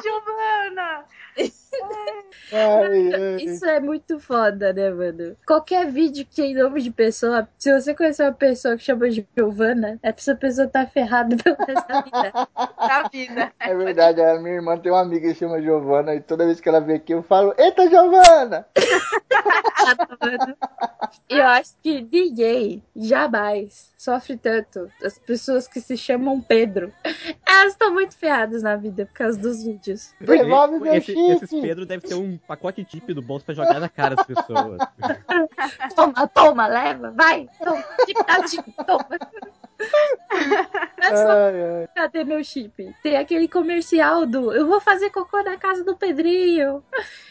S6: Giovana!
S3: Ai, ai.
S4: Isso é muito foda, né, mano? Qualquer vídeo que tem nome de pessoa, se você conhecer uma pessoa que chama de Giovana, essa pessoa tá ferrada pelo resto da vida.
S6: Da vida.
S3: É verdade, a minha irmã tem uma amiga que chama Giovana e toda vez que ela vem aqui eu falo, eita Giovana!
S4: E eu acho que ninguém jamais sofre tanto. As pessoas que se chamam Pedro. Elas estão muito ferradas na vida por causa dos vídeos.
S3: Devolve meu
S5: Esse,
S3: chip!
S5: esses Pedro deve ter um pacote tip do bolso pra jogar na cara das pessoas.
S4: Toma, toma, leva, vai, toma, chip da chip, toma. É só
S3: Ai, ai.
S4: cadê meu chip? Tem aquele comercial do Eu vou fazer cocô na casa do Pedrinho.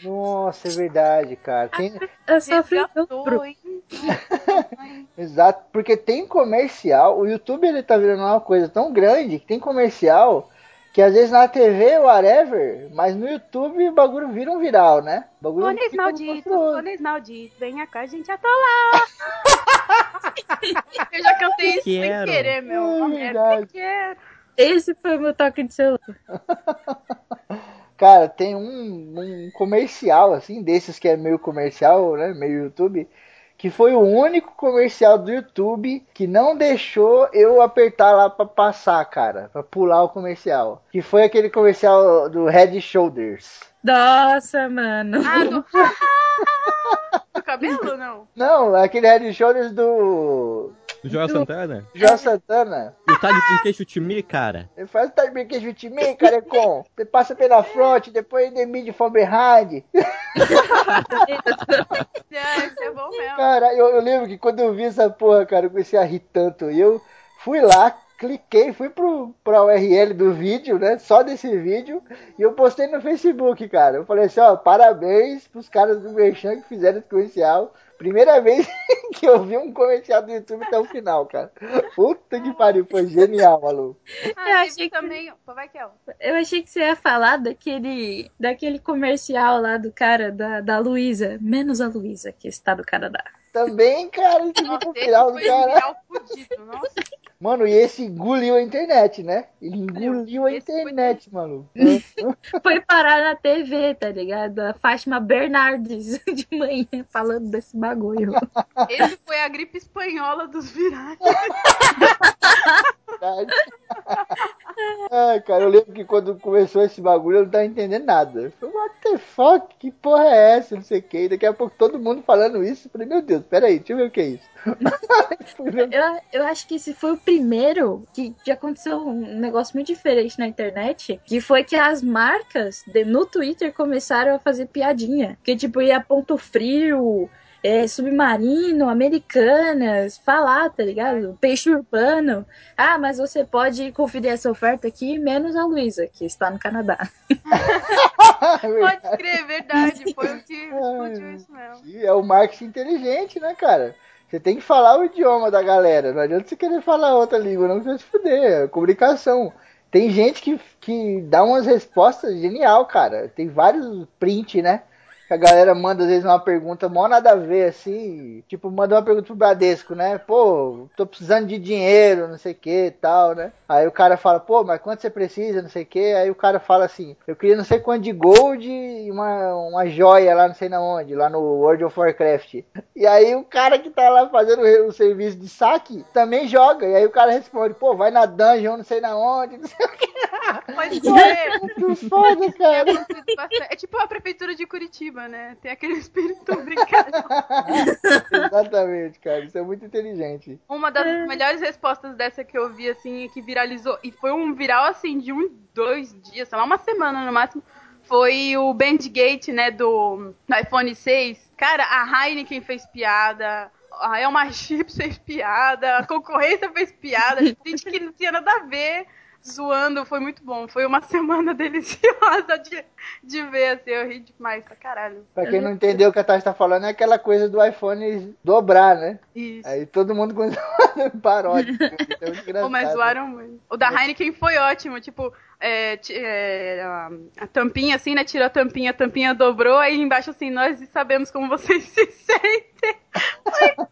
S3: Nossa, é verdade, cara. Tem-
S4: Eu sofri dobro.
S6: hein?
S3: Exato, porque tem comercial, o YouTube ele tá virando uma coisa tão grande que tem comercial que às vezes na TV, whatever, mas no YouTube o bagulho vira um viral, né? O bagulho fica
S6: malditos, malditos, venha cá, a gente atolar. Eu já cantei isso sem
S5: Quero.
S6: querer, meu.
S3: É
S6: merda,
S3: verdade.
S4: Esse foi o meu toque de celular.
S3: Cara, tem um, um comercial, assim, desses que é meio comercial, né? Meio YouTube, que foi o único comercial do YouTube que não deixou eu apertar lá pra passar, cara, pra pular o comercial. Que foi aquele comercial do Head Shoulders.
S4: Nossa, mano.
S6: Ah, do... do cabelo, não?
S3: Não, aquele Head Shoulders do
S5: Do Joel Santana?
S3: João Santana.
S5: E o tá de brinquedo time, cara.
S3: Ele faz o time brinquedo de time, carecon. Você passa pela front, depois the mid from behind.
S6: É, esse é bom mesmo.
S3: Cara, eu, eu lembro que quando eu vi essa porra, cara, eu comecei a rir tanto. E eu fui lá, cliquei, fui pro, pra URL do vídeo, né? Só desse vídeo. E eu postei no Facebook, cara. Eu falei assim, ó, parabéns pros caras do Merchan que fizeram esse comercial. Primeira vez que eu vi um comercial do YouTube até o final, cara. Puta que pariu, foi genial, maluco.
S6: Ah,
S4: Eu achei que-
S6: também. Vai que é.
S4: Eu achei que você ia falar daquele, daquele comercial lá do cara, da, da Luísa. Menos a Luísa, que está do Canadá.
S3: Também, cara, esse
S6: Nossa,
S3: final do cara.
S6: fudido, nossa.
S3: Mano, e esse engoliu a internet, né? Ele engoliu a
S6: Esse foi
S3: internet, maluco.
S4: Foi parar na TV, tá ligado? A Fátima Bernardes de manhã falando desse bagulho.
S6: Esse foi a gripe espanhola dos virais.
S3: Ai, cara, eu lembro que quando começou esse bagulho eu não tava entendendo nada. Eu falei, what the fuck? Que porra é essa? Não sei o que. Daqui a pouco todo mundo falando isso. Eu falei, meu Deus, peraí, deixa eu ver o que é isso.
S4: Eu, eu acho que esse foi o primeiro que aconteceu um negócio muito diferente na internet, que foi que as marcas de- no Twitter começaram a fazer piadinha. Que tipo, ia ponto frio, é, submarino, americanas, falar, tá ligado? Peixe urbano. Ah, mas você pode conferir essa oferta aqui, menos a Luísa, que está no Canadá.
S6: Pode escrever, verdade. Foi o que explodiu isso mesmo.
S3: É o marketing inteligente, né, cara? Você tem que falar o idioma da galera. Não adianta você querer falar outra língua, não, você vai se fuder. É comunicação. Tem gente que, que dá umas respostas genial, cara. Tem vários print, né? Que a galera manda às vezes uma pergunta mó nada a ver, assim. Tipo, manda uma pergunta pro Bradesco, né? Pô, tô precisando de dinheiro, não sei o que e tal, né? Aí o cara fala, pô, mas quanto você precisa, não sei o que. Aí o cara fala assim, eu queria não sei quanto de gold e uma, uma joia lá, não sei na onde, lá no World of Warcraft. E aí o cara que tá lá fazendo o, o serviço de saque também joga. E aí o cara responde, pô, vai na dungeon, não sei na onde, não sei o que.
S6: Pode ser.
S3: Muito foda, cara.
S6: É tipo a prefeitura de Curitiba, né? Tem aquele espírito brincadeira.
S3: Exatamente, cara. Isso é muito inteligente.
S6: Uma das melhores respostas dessa que eu vi, assim, que viralizou, e foi um viral, assim, de um, dois dias, sei lá, uma semana no máximo, foi o Bandgate, né, do, do iPhone 6. Cara, a Heineken fez piada, a Elma Chips fez piada, a concorrência fez piada, gente que não tinha nada a ver zoando, foi muito bom. Foi uma semana deliciosa de, de ver, assim, eu ri demais pra caralho.
S3: Pra quem não entendeu o que a Tati tá falando, é aquela coisa do iPhone dobrar, né?
S6: Isso.
S3: Aí todo mundo começou a paródia. Isso é muito
S6: Pô, mas zoaram muito. O da Heineken foi ótimo, tipo, é, é, a, tampinha assim, né? Tirou a tampinha, a tampinha dobrou, aí embaixo assim, nós sabemos como vocês se sentem.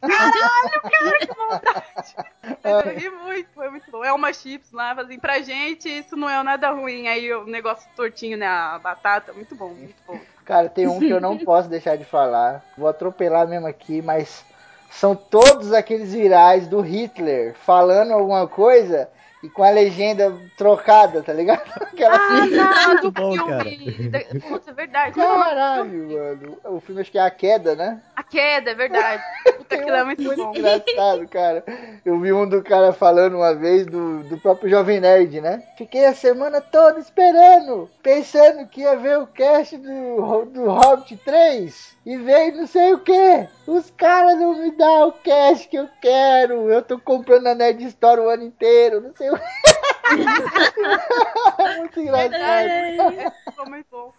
S6: Caralho, cara, que. Mas eu ri muito, foi muito bom. É uma chips lá, assim, pra gente isso não é nada ruim. Aí o negócio tortinho, né? A batata, muito bom, muito bom.
S3: Cara, tem um que eu não posso deixar de falar. Vou atropelar mesmo aqui, mas são todos aqueles virais do Hitler falando alguma coisa e com a legenda trocada, tá ligado? Aquela
S6: Ah, não, do
S5: Muito bom,
S6: filme.
S5: cara.
S6: Putz, é verdade. É?
S3: Caralho, mano. O filme acho que é A Queda, né?
S6: A queda, é verdade. Puta, aquilo é muito bom.
S3: engraçado, cara. Eu vi um do cara falando uma vez do, do próprio Jovem Nerd, né? Fiquei a semana toda esperando, pensando que ia ver o cast do, do Hobbit 3 e veio não sei o que. Os caras não me dão o cast que eu quero. Eu tô comprando a Nerd Store o ano inteiro, não sei o que. É muito engraçado.
S6: Ficou muito bom.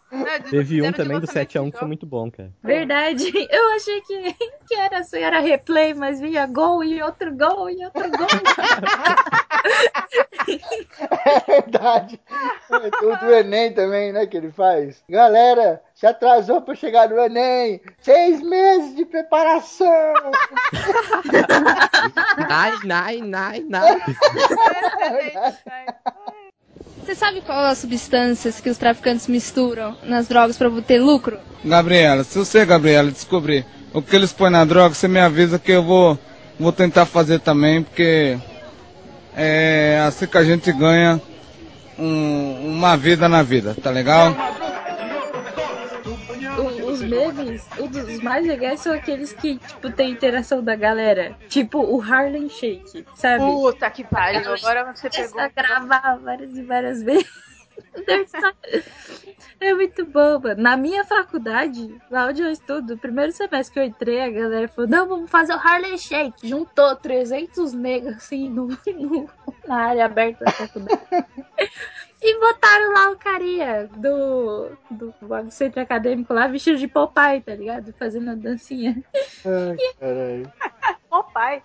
S6: De-
S5: Teve um também do
S6: lançamento
S5: 7x1
S6: de
S5: que foi muito bom, cara.
S4: Verdade. Eu achei que, que era, assim, era replay, mas vinha gol e outro gol e outro gol.
S3: É verdade. O do Enem também, né? Que ele faz. Galera, se atrasou pra chegar no Enem. Seis meses de preparação.
S5: Nai, nai, nai, nai.
S11: Você sabe qual é as substâncias que os traficantes misturam nas drogas para obter lucro?
S12: Gabriela, se você, Gabriela, descobrir o que eles põem na droga, você me avisa que eu vou, vou tentar fazer também, porque é assim que a gente ganha um- uma vida na vida, tá legal?
S4: Os memes, um dos mais legais são aqueles que, tipo, tem interação da galera. Tipo o Harlem Shake, sabe?
S6: Puta que pariu, agora você
S4: Começa
S6: pegou.
S4: a gravar várias e várias vezes. É muito bom, mano. Na minha faculdade, lá onde eu estudo, o primeiro semestre que eu entrei, a galera falou: não, vamos fazer o Harlem Shake. Juntou 300 megas assim no, no- na área aberta da faculdade. E botaram lá o carinha do, do, do centro acadêmico lá, vestido de Popeye, tá ligado? Fazendo a dancinha.
S3: Ai, caralho.
S6: Pai.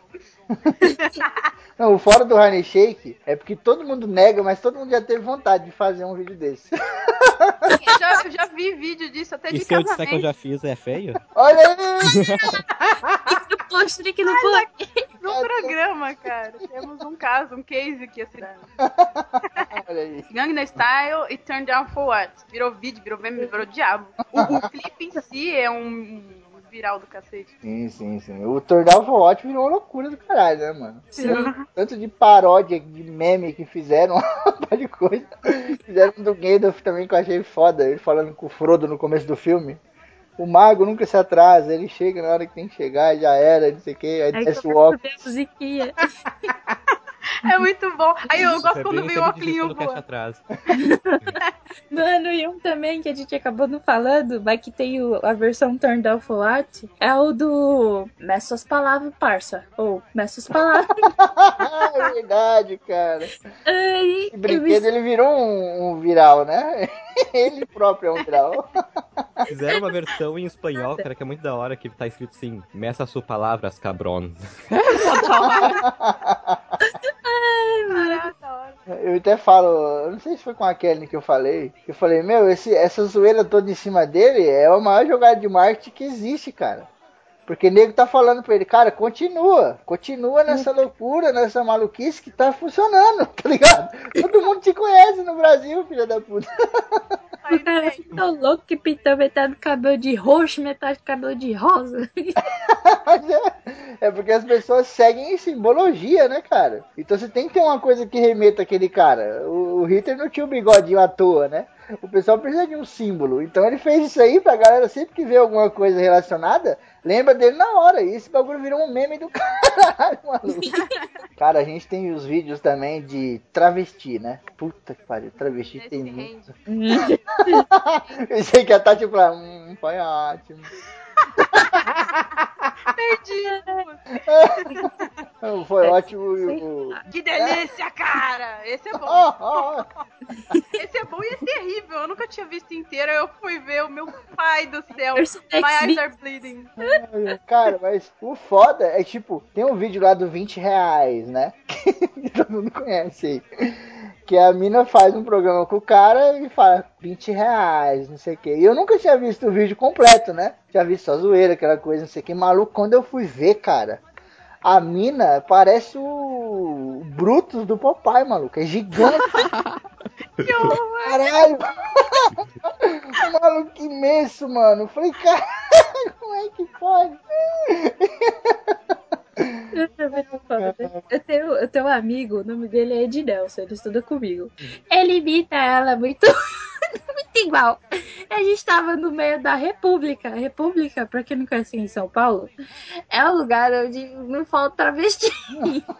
S3: Não, o fora do Honey Shake é porque todo mundo nega, mas todo mundo já teve vontade de fazer um vídeo desse.
S6: Eu já, eu já vi vídeo disso até
S5: E
S6: de
S5: se eu
S6: casamento.
S5: disser que eu já fiz, é feio?
S3: Olha aí!
S4: Que não pode.
S6: No programa, cara. Temos um caso, um case aqui assim.
S3: Olha aí.
S6: Gangnam Style e Turn Down for What? Virou vídeo, virou meme, virou diabo. O, o clipe em si é um viral do cacete.
S3: Sim, sim, sim. O Tornado for Watch virou uma loucura do caralho, né, mano?
S6: Sim.
S3: Tanto de paródia, de meme que fizeram, uma par de coisa. Fizeram um do Gandalf também que eu achei foda. Ele falando com o Frodo no começo do filme. O mago nunca se atrasa, ele chega na hora que tem que chegar, já era, não sei o que, aí
S4: Aí
S3: desce o óculos.
S4: ver a musiquinha.
S6: É muito bom. Aí eu gosto
S5: é
S6: quando vem o óculos
S5: atrás.
S4: Mano, e um também que a gente acabou não falando, mas que tem o- a versão Turn Down for What, é o do Meça suas palavras, parça. Ou Meça suas palavras.
S3: é verdade, cara.
S4: Ai,
S3: Esse brinquedo ele virou um, um viral, né? Ele próprio é um viral.
S5: Fizeram uma versão em espanhol, cara, que é muito da hora, que tá escrito assim, meça suas palavras, cabrón.
S3: Eu até falo, não sei se foi com a Kelly que eu falei. Eu falei, meu, esse, essa zoeira toda em cima dele é a maior jogada de marketing que existe, cara. Porque o nego tá falando pra ele, cara, continua, continua nessa loucura, nessa maluquice que tá funcionando, tá ligado? Todo mundo te conhece no Brasil, filha da puta.
S4: O cara ficou louco que pintou metade do cabelo de roxo, metade do cabelo de rosa.
S3: É porque as pessoas seguem em simbologia, né, cara? Então você tem que ter uma coisa que remeta aquele cara. O, o Hitler não tinha o bigodinho à toa, né? O pessoal precisa de um símbolo. Então ele fez isso aí pra galera sempre que vê alguma coisa relacionada, lembra dele na hora. E esse bagulho virou um meme do caralho, maluco. Cara, a gente tem os vídeos também de travesti, né? Puta que pariu, travesti tem muito. Eu sei que a Tati falou, hum, foi ótimo.
S6: Perdi.
S3: Foi ótimo e o.
S6: Que delícia, cara! Esse é bom. Esse é bom e é terrível. Eu nunca tinha visto inteiro. Eu fui ver o meu pai do céu. My eyes are bleeding.
S3: Cara, mas o foda é tipo, tem um vídeo lá do 20 reais, né? Que todo mundo conhece aí. Que a mina faz um programa com o cara e fala 20 reais, não sei o que. E eu nunca tinha visto o vídeo completo, né? Tinha visto só zoeira, aquela coisa, não sei o que. Maluco, quando eu fui ver, cara, a mina parece o Brutus do Popeye, maluco. É gigante.
S6: Que horror!
S3: Caralho! maluco imenso, mano. Eu falei, cara, como é que pode?
S4: Eu tenho, eu tenho um amigo, o nome dele é Ed Nelson, ele estuda comigo. Ele imita ela muito, muito igual. A gente tava no meio da República. República, pra quem não conhece em São Paulo, é um lugar onde não falta travesti.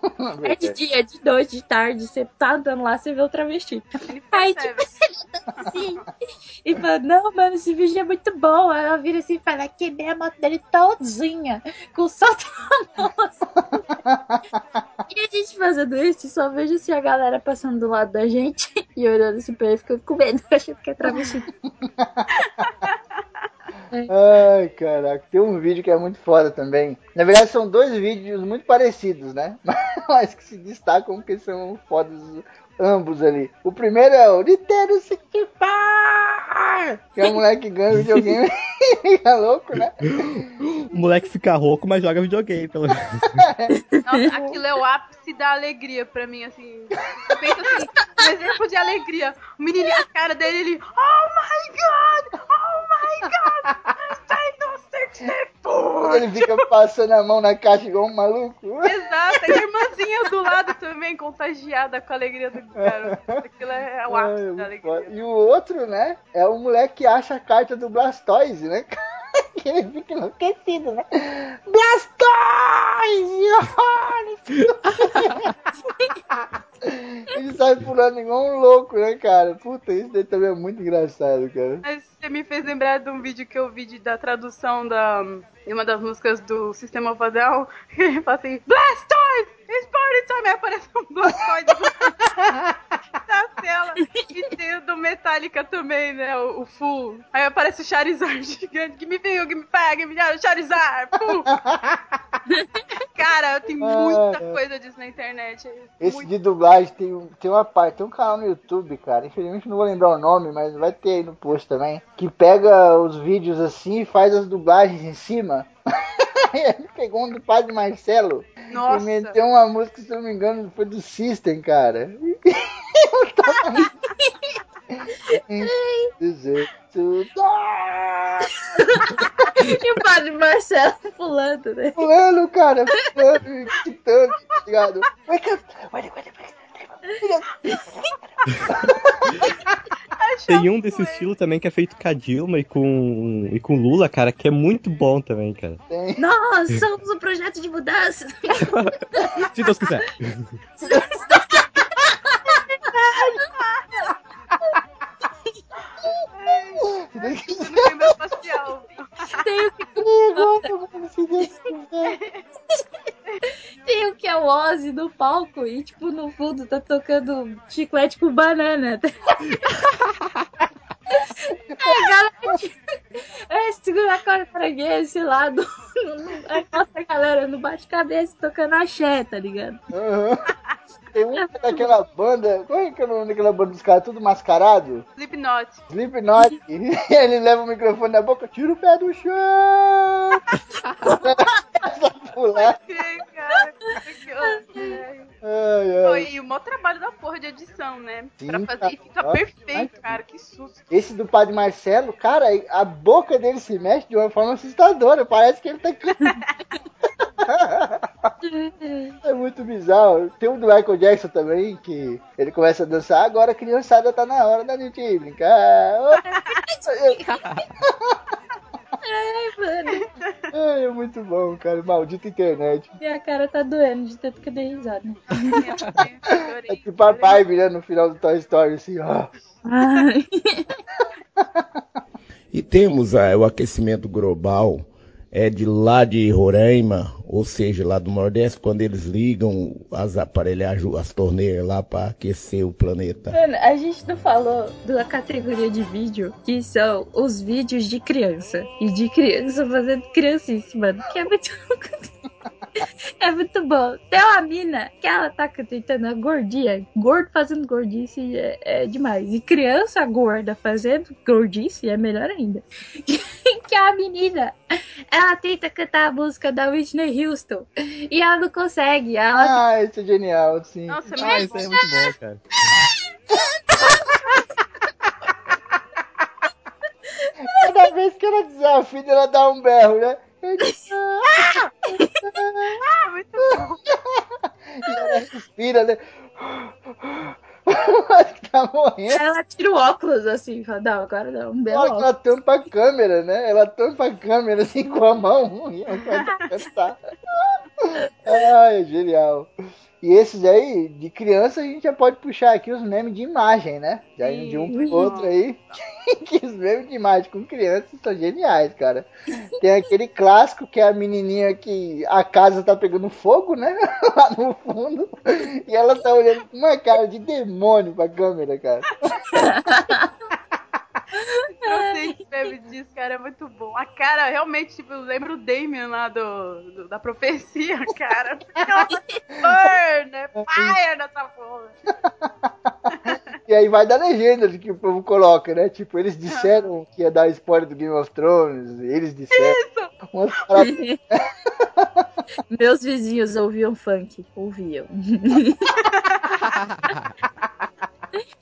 S4: É de dia, de noite, de tarde, você tá andando lá, você vê o travesti. Aí, tipo, assim, e fala, não, mano, esse vídeo é muito bom. Aí ela vira assim e fala, quebrei a moto dele todinha, com solta na moça. E a gente fazendo isso, só vejo assim a galera passando do lado da gente e olhando assim pra ele, ficando com medo, achando que é travesti.
S3: Ai, caraca, tem um vídeo que é muito foda também. Na verdade, são dois vídeos muito parecidos, né? Mas que se destacam porque são fodas ambos ali. O primeiro é o Nintendo 64, que é o moleque que ganha videogame e fica louco, né?
S5: O moleque fica rouco, mas joga videogame, pelo menos.
S6: Nossa, aquilo é o ápice da alegria pra mim, assim. Eu penso assim, um exemplo de alegria. O menininho, a cara dele, ele, oh my god, oh my god, Nintendo 64.
S3: Ele fica passando a mão na caixa igual um maluco.
S6: Exato, e a irmãzinha do lado também, contagiada com a alegria do cara. Aquilo é o ápice da alegria.
S3: E o outro, né? É o moleque que acha a carta do Blastoise, né? Que ele fica enlouquecido, né? Blastoise! ele sai pulando igual um louco, né, cara? Puta, isso daí também é muito engraçado, cara.
S6: Mas você me fez lembrar de um vídeo que eu vi de, da tradução da, de uma das músicas do Sistema Down. que Ele fala assim, Blastoise! It's party time! Aí aparece um Blastoise na tela. E tem o do Metallica também, né? O, o Full. Aí aparece o Charizard gigante. Que me veio, que me pega, que me dá o Charizard! Full! Cara, tem muita
S3: Ah, é.
S6: coisa disso na internet.
S3: Esse de dublagem tem, tem uma parte, tem um canal no YouTube, cara. Infelizmente não vou lembrar o nome, mas vai ter aí no post também. Que pega os vídeos assim e faz as dublagens em cima. Ele pegou um do Padre Marcelo
S6: Nossa.
S3: e meteu uma música, se não me engano, foi do System, cara. Dizer tudo.
S4: e o padre Marcelo pulando, né?
S3: Pulando, cara, pulando e gritando, tá ligado? Wake up! Wake up, wake up,
S5: Tem um desse estilo também que é feito com a Dilma e com, e com Lula, cara, que é muito bom também, cara.
S4: Nós somos um projeto de mudança.
S5: Se Deus quiser.
S4: Tem o que... Tem o que é o Ozzy no palco e, tipo, no fundo tá tocando chiclete com banana. A galera, é, segura a corda pra gay, esse lado. Aí mostra a galera no bate-cabeça tocando axé, tá ligado?
S3: Tem um daquela banda. Qual é que é o nome daquela banda dos caras? Tudo mascarado?
S6: Slipknot.
S3: Slipknot. E ele leva o microfone na boca, tira o pé do chão. Começa a pular. Ai.
S6: E o maior trabalho da porra de edição, né?
S3: Sim,
S6: pra fazer e fica
S3: Nossa,
S6: perfeito, cara. Que susto.
S3: Esse do padre Marcelo, cara, a boca dele se mexe de uma forma assustadora. Parece que ele tá. é muito bizarro. Tem um do Michael Jackson também, que ele começa a dançar. Agora a criançada tá na hora da gente brincar.
S4: Ai, mano.
S3: Ai, é muito bom, cara. Maldita internet.
S4: Minha cara tá doendo de tanto que eu dei risada.
S3: É tipo a Barbie, né? No final do Toy Story, assim, ó.
S4: Ai.
S13: E temos ah, o aquecimento global, é de lá de Roraima, ou seja, lá do Nordeste, quando eles ligam as aparelhagens, as torneiras lá para aquecer o planeta.
S4: Mano, a gente não falou da categoria de vídeo que são os vídeos de criança. E de criança fazendo criancice, mano. Que é muito. é muito bom. Tem uma mina que ela tá tentando a gordinha. Gordo fazendo gordice é, é demais. E criança gorda fazendo gordice é melhor ainda. que a menina, ela tenta cantar a música da Whitney Houston. E ela não consegue. Ela
S3: Ah, isso é genial, sim.
S6: Nossa,
S5: Ah, isso é muito bom, cara.
S3: Cada vez que ela desafia, ela dá um berro, né?
S6: Ah, muito bom.
S3: E ela respira, né? Tá morrendo.
S4: Ela tira o óculos assim, fala, não, agora não, um belo
S3: ela tampa a câmera, né? Ela tampa a câmera assim com a mão e ela cantar. Ai, é genial. E esses aí, de criança, a gente já pode puxar aqui os memes de imagem, né? Já indo de um pro outro aí. que os memes de imagem com crianças são geniais, cara. Tem aquele clássico que é a menininha que a casa tá pegando fogo, né? Lá no fundo. E ela tá olhando com uma cara de demônio pra câmera, cara.
S6: Eu sei que meme disso, cara, é muito bom. A cara, realmente, tipo, eu lembro o Damien lá do, do- da profecia, cara. Burn, né? Fire nessa porra.
S3: E aí vai da legenda de que o povo coloca, né? Tipo, eles disseram que ia dar spoiler do Game of Thrones, eles disseram. Umas paradas-
S4: Meus vizinhos ouviam funk. Ouviam.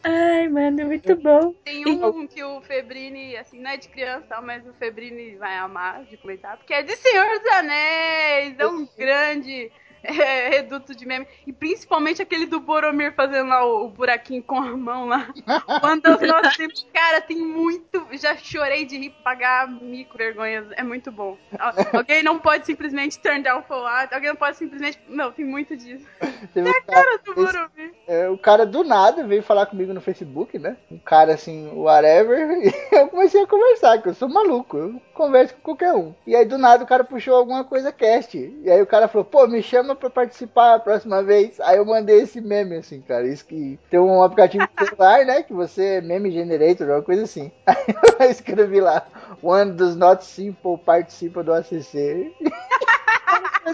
S4: Ai, mano, muito bom.
S6: Tem um que o Febrini, assim, não é de criança, mas o Febrini vai amar de comentar, porque é de Senhor dos Anéis, é um grande é, reduto de meme. E principalmente aquele do Boromir fazendo lá o, o buraquinho com a mão lá. Uma das nossas tempos. Cara, tem muito. Já chorei de rir, pagar micro vergonhas. É muito bom. Al- Alguém não pode simplesmente turn down for what? Alguém não pode simplesmente. Não, tem muito disso.
S3: Teve
S6: É a cara do Boromir.
S3: é, o cara do nada veio falar comigo no Facebook, né? Um cara assim, whatever. E eu comecei a conversar, que eu sou maluco, eu converso com qualquer um. E aí do nada o cara puxou alguma coisa cast. E aí o cara falou, pô, me chama pra participar a próxima vez. Aí eu mandei esse meme, assim, cara. Isso que tem um aplicativo celular, né? Que você é meme generator, uma coisa assim. Aí eu escrevi lá, one does not simple participa do ACC.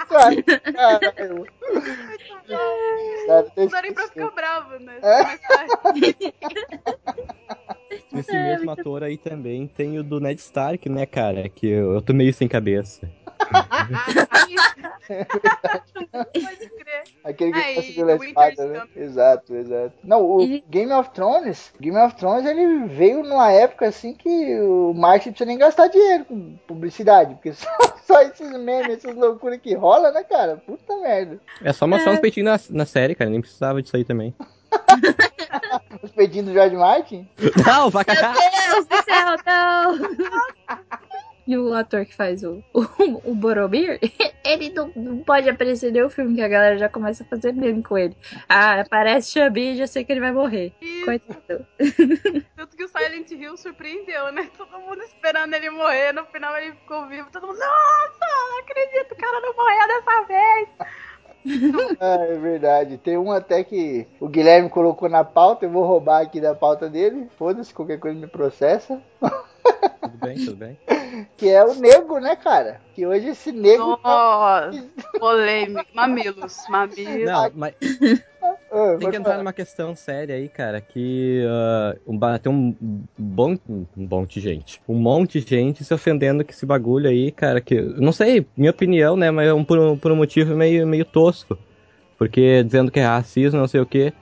S3: Caralho.
S6: Não dá nem pra ficar bravo, né?
S5: Esse
S4: É,
S5: mesmo ator aí também tem o do Ned Stark, né, cara? Que eu, eu tô meio sem cabeça.
S6: Pode crer.
S3: Aquele que
S6: Ah,
S3: conseguiu
S6: e
S3: a espada, né? Exato, exato. Não, o Game of Thrones, Game of Thrones, ele veio numa época assim que o marketing não precisa nem gastar dinheiro com publicidade, porque só, só esses memes, essas loucuras que rola, né, cara? Puta merda.
S5: É só mostrar
S4: É.
S5: uns peitinhos na, na série, cara. Nem precisava disso aí também.
S3: Os peitinhos do George Martin.
S5: Não, vai
S4: Meu Deus do céu, não! E o ator que faz o, o, o Boromir, ele não, não pode aparecer em nenhum filme que a galera já começa a fazer meme com ele. Ah, aparece Xambi e já sei que ele vai morrer. Coitado.
S6: Tanto que o Silent Hill surpreendeu, né? Todo mundo esperando ele morrer, no final ele ficou vivo. Todo mundo, nossa, não acredito, o cara não morreu dessa vez.
S3: Ah, é verdade. Tem um até que o Guilherme colocou na pauta, eu vou roubar aqui da pauta dele. Foda-se, qualquer coisa me processa.
S5: Tudo bem, tudo bem.
S3: Que é o nego, né, cara? Que hoje esse nego.
S6: Nossa, polêmico. Mamilos, mamilos.
S5: Não, mas
S3: Ah,
S5: Tem
S3: pode
S5: que entrar
S3: falar.
S5: numa questão séria aí, cara, que ba- tem um bom, um monte de gente, um monte de gente se ofendendo com esse bagulho aí, cara, que, não sei, minha opinião, né, mas é um, por, um, por um motivo meio, meio tosco, porque dizendo que é racismo, não sei o que.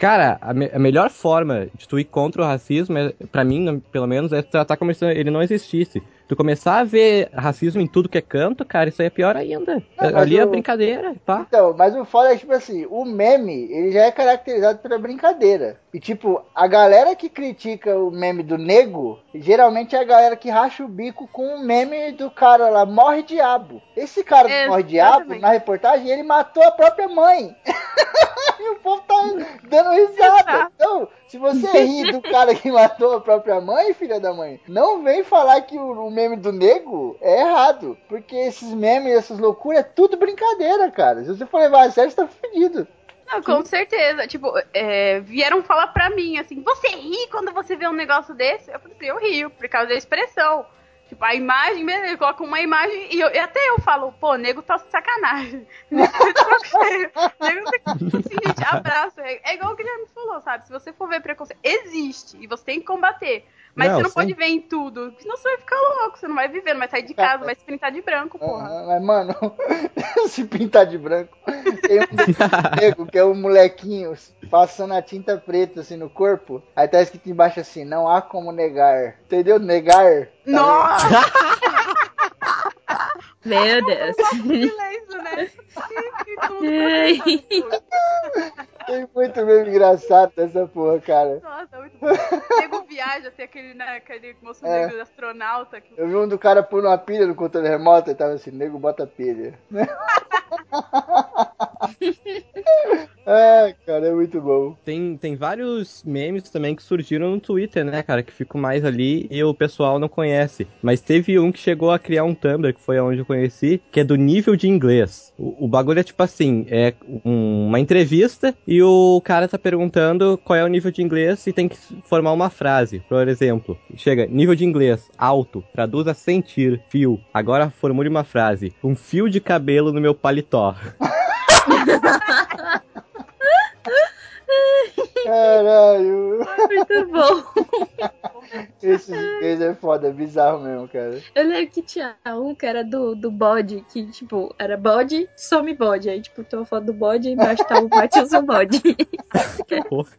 S5: Cara, a, me- a melhor forma de tu ir contra o racismo, é, pra mim, pelo menos, é tratar como se ele não existisse. Tu começar a ver racismo em tudo que é canto, cara, isso aí é pior ainda.
S3: Não,
S5: Ali é
S3: o-
S5: brincadeira, pá.
S3: Então, mas o foda é tipo assim, o meme, ele já é caracterizado pela brincadeira. E tipo, a galera que critica o meme do nego, geralmente é a galera que racha o bico com o meme do cara lá, morre diabo. Esse cara do morre diabo, na reportagem, ele matou a própria mãe. e o povo tá dando risada. Então, se você ri do cara que matou a própria mãe, filha da mãe, não vem falar que o, o meme do nego é errado. Porque esses memes, essas loucuras, é tudo brincadeira, cara. Se você for levar a sério, você tá fudido.
S6: Não, com certeza. Tipo, é, vieram falar pra mim assim: você ri quando você vê um negócio desse? Eu falei assim: eu rio, por causa da expressão. Tipo, a imagem, mesmo, ele coloca uma imagem e, eu- e até eu falo, pô, nego tá de sacanagem. nego tá assim, gente, abraço. É, é igual o Guilherme falou, sabe? Se você for ver preconceito, existe e você tem que combater. Mas
S3: Não,
S6: você não
S3: sim.
S6: pode ver em tudo, senão você vai ficar louco, você não vai viver, não vai sair de casa, vai se pintar de branco, porra.
S3: Ah, Mas, mano, se pintar de branco. Tem um nego que é um molequinho passando a tinta preta assim no corpo. Aí tá escrito embaixo assim: não há como negar. Entendeu? Negar.
S6: Nossa!
S4: Meu Deus.
S6: Silêncio, né?
S3: Tem muito meme engraçado dessa porra, cara.
S6: Nossa, muito bom. Nego viaja, tem aquele, né, aquele moço
S3: É.
S6: negro astronauta que
S3: Eu vi um do cara pôr uma pilha no controle remoto e tava assim, nego bota pilha. é, cara, é muito bom.
S5: Tem, tem vários memes também que surgiram no Twitter, né, cara? Que ficam mais ali e o pessoal não conhece. Mas teve um que chegou a criar um Tumblr, que foi onde eu conheci, que é do nível de inglês. O, o bagulho é tipo assim: é um- uma entrevista e o cara tá perguntando qual é o nível de inglês e tem que formar uma frase. Por exemplo, chega, nível de inglês, alto, traduza sentir, fio. Agora formule uma frase: um fio de cabelo no meu paletó.
S3: Caralho.
S4: Muito bom.
S3: Esses inglês é foda, é bizarro mesmo, cara.
S4: Eu lembro que tinha um que era do, do bode, que, tipo, era bode, some bode. Aí, tipo, tem uma foto do bode e embaixo tava o Matheus bode.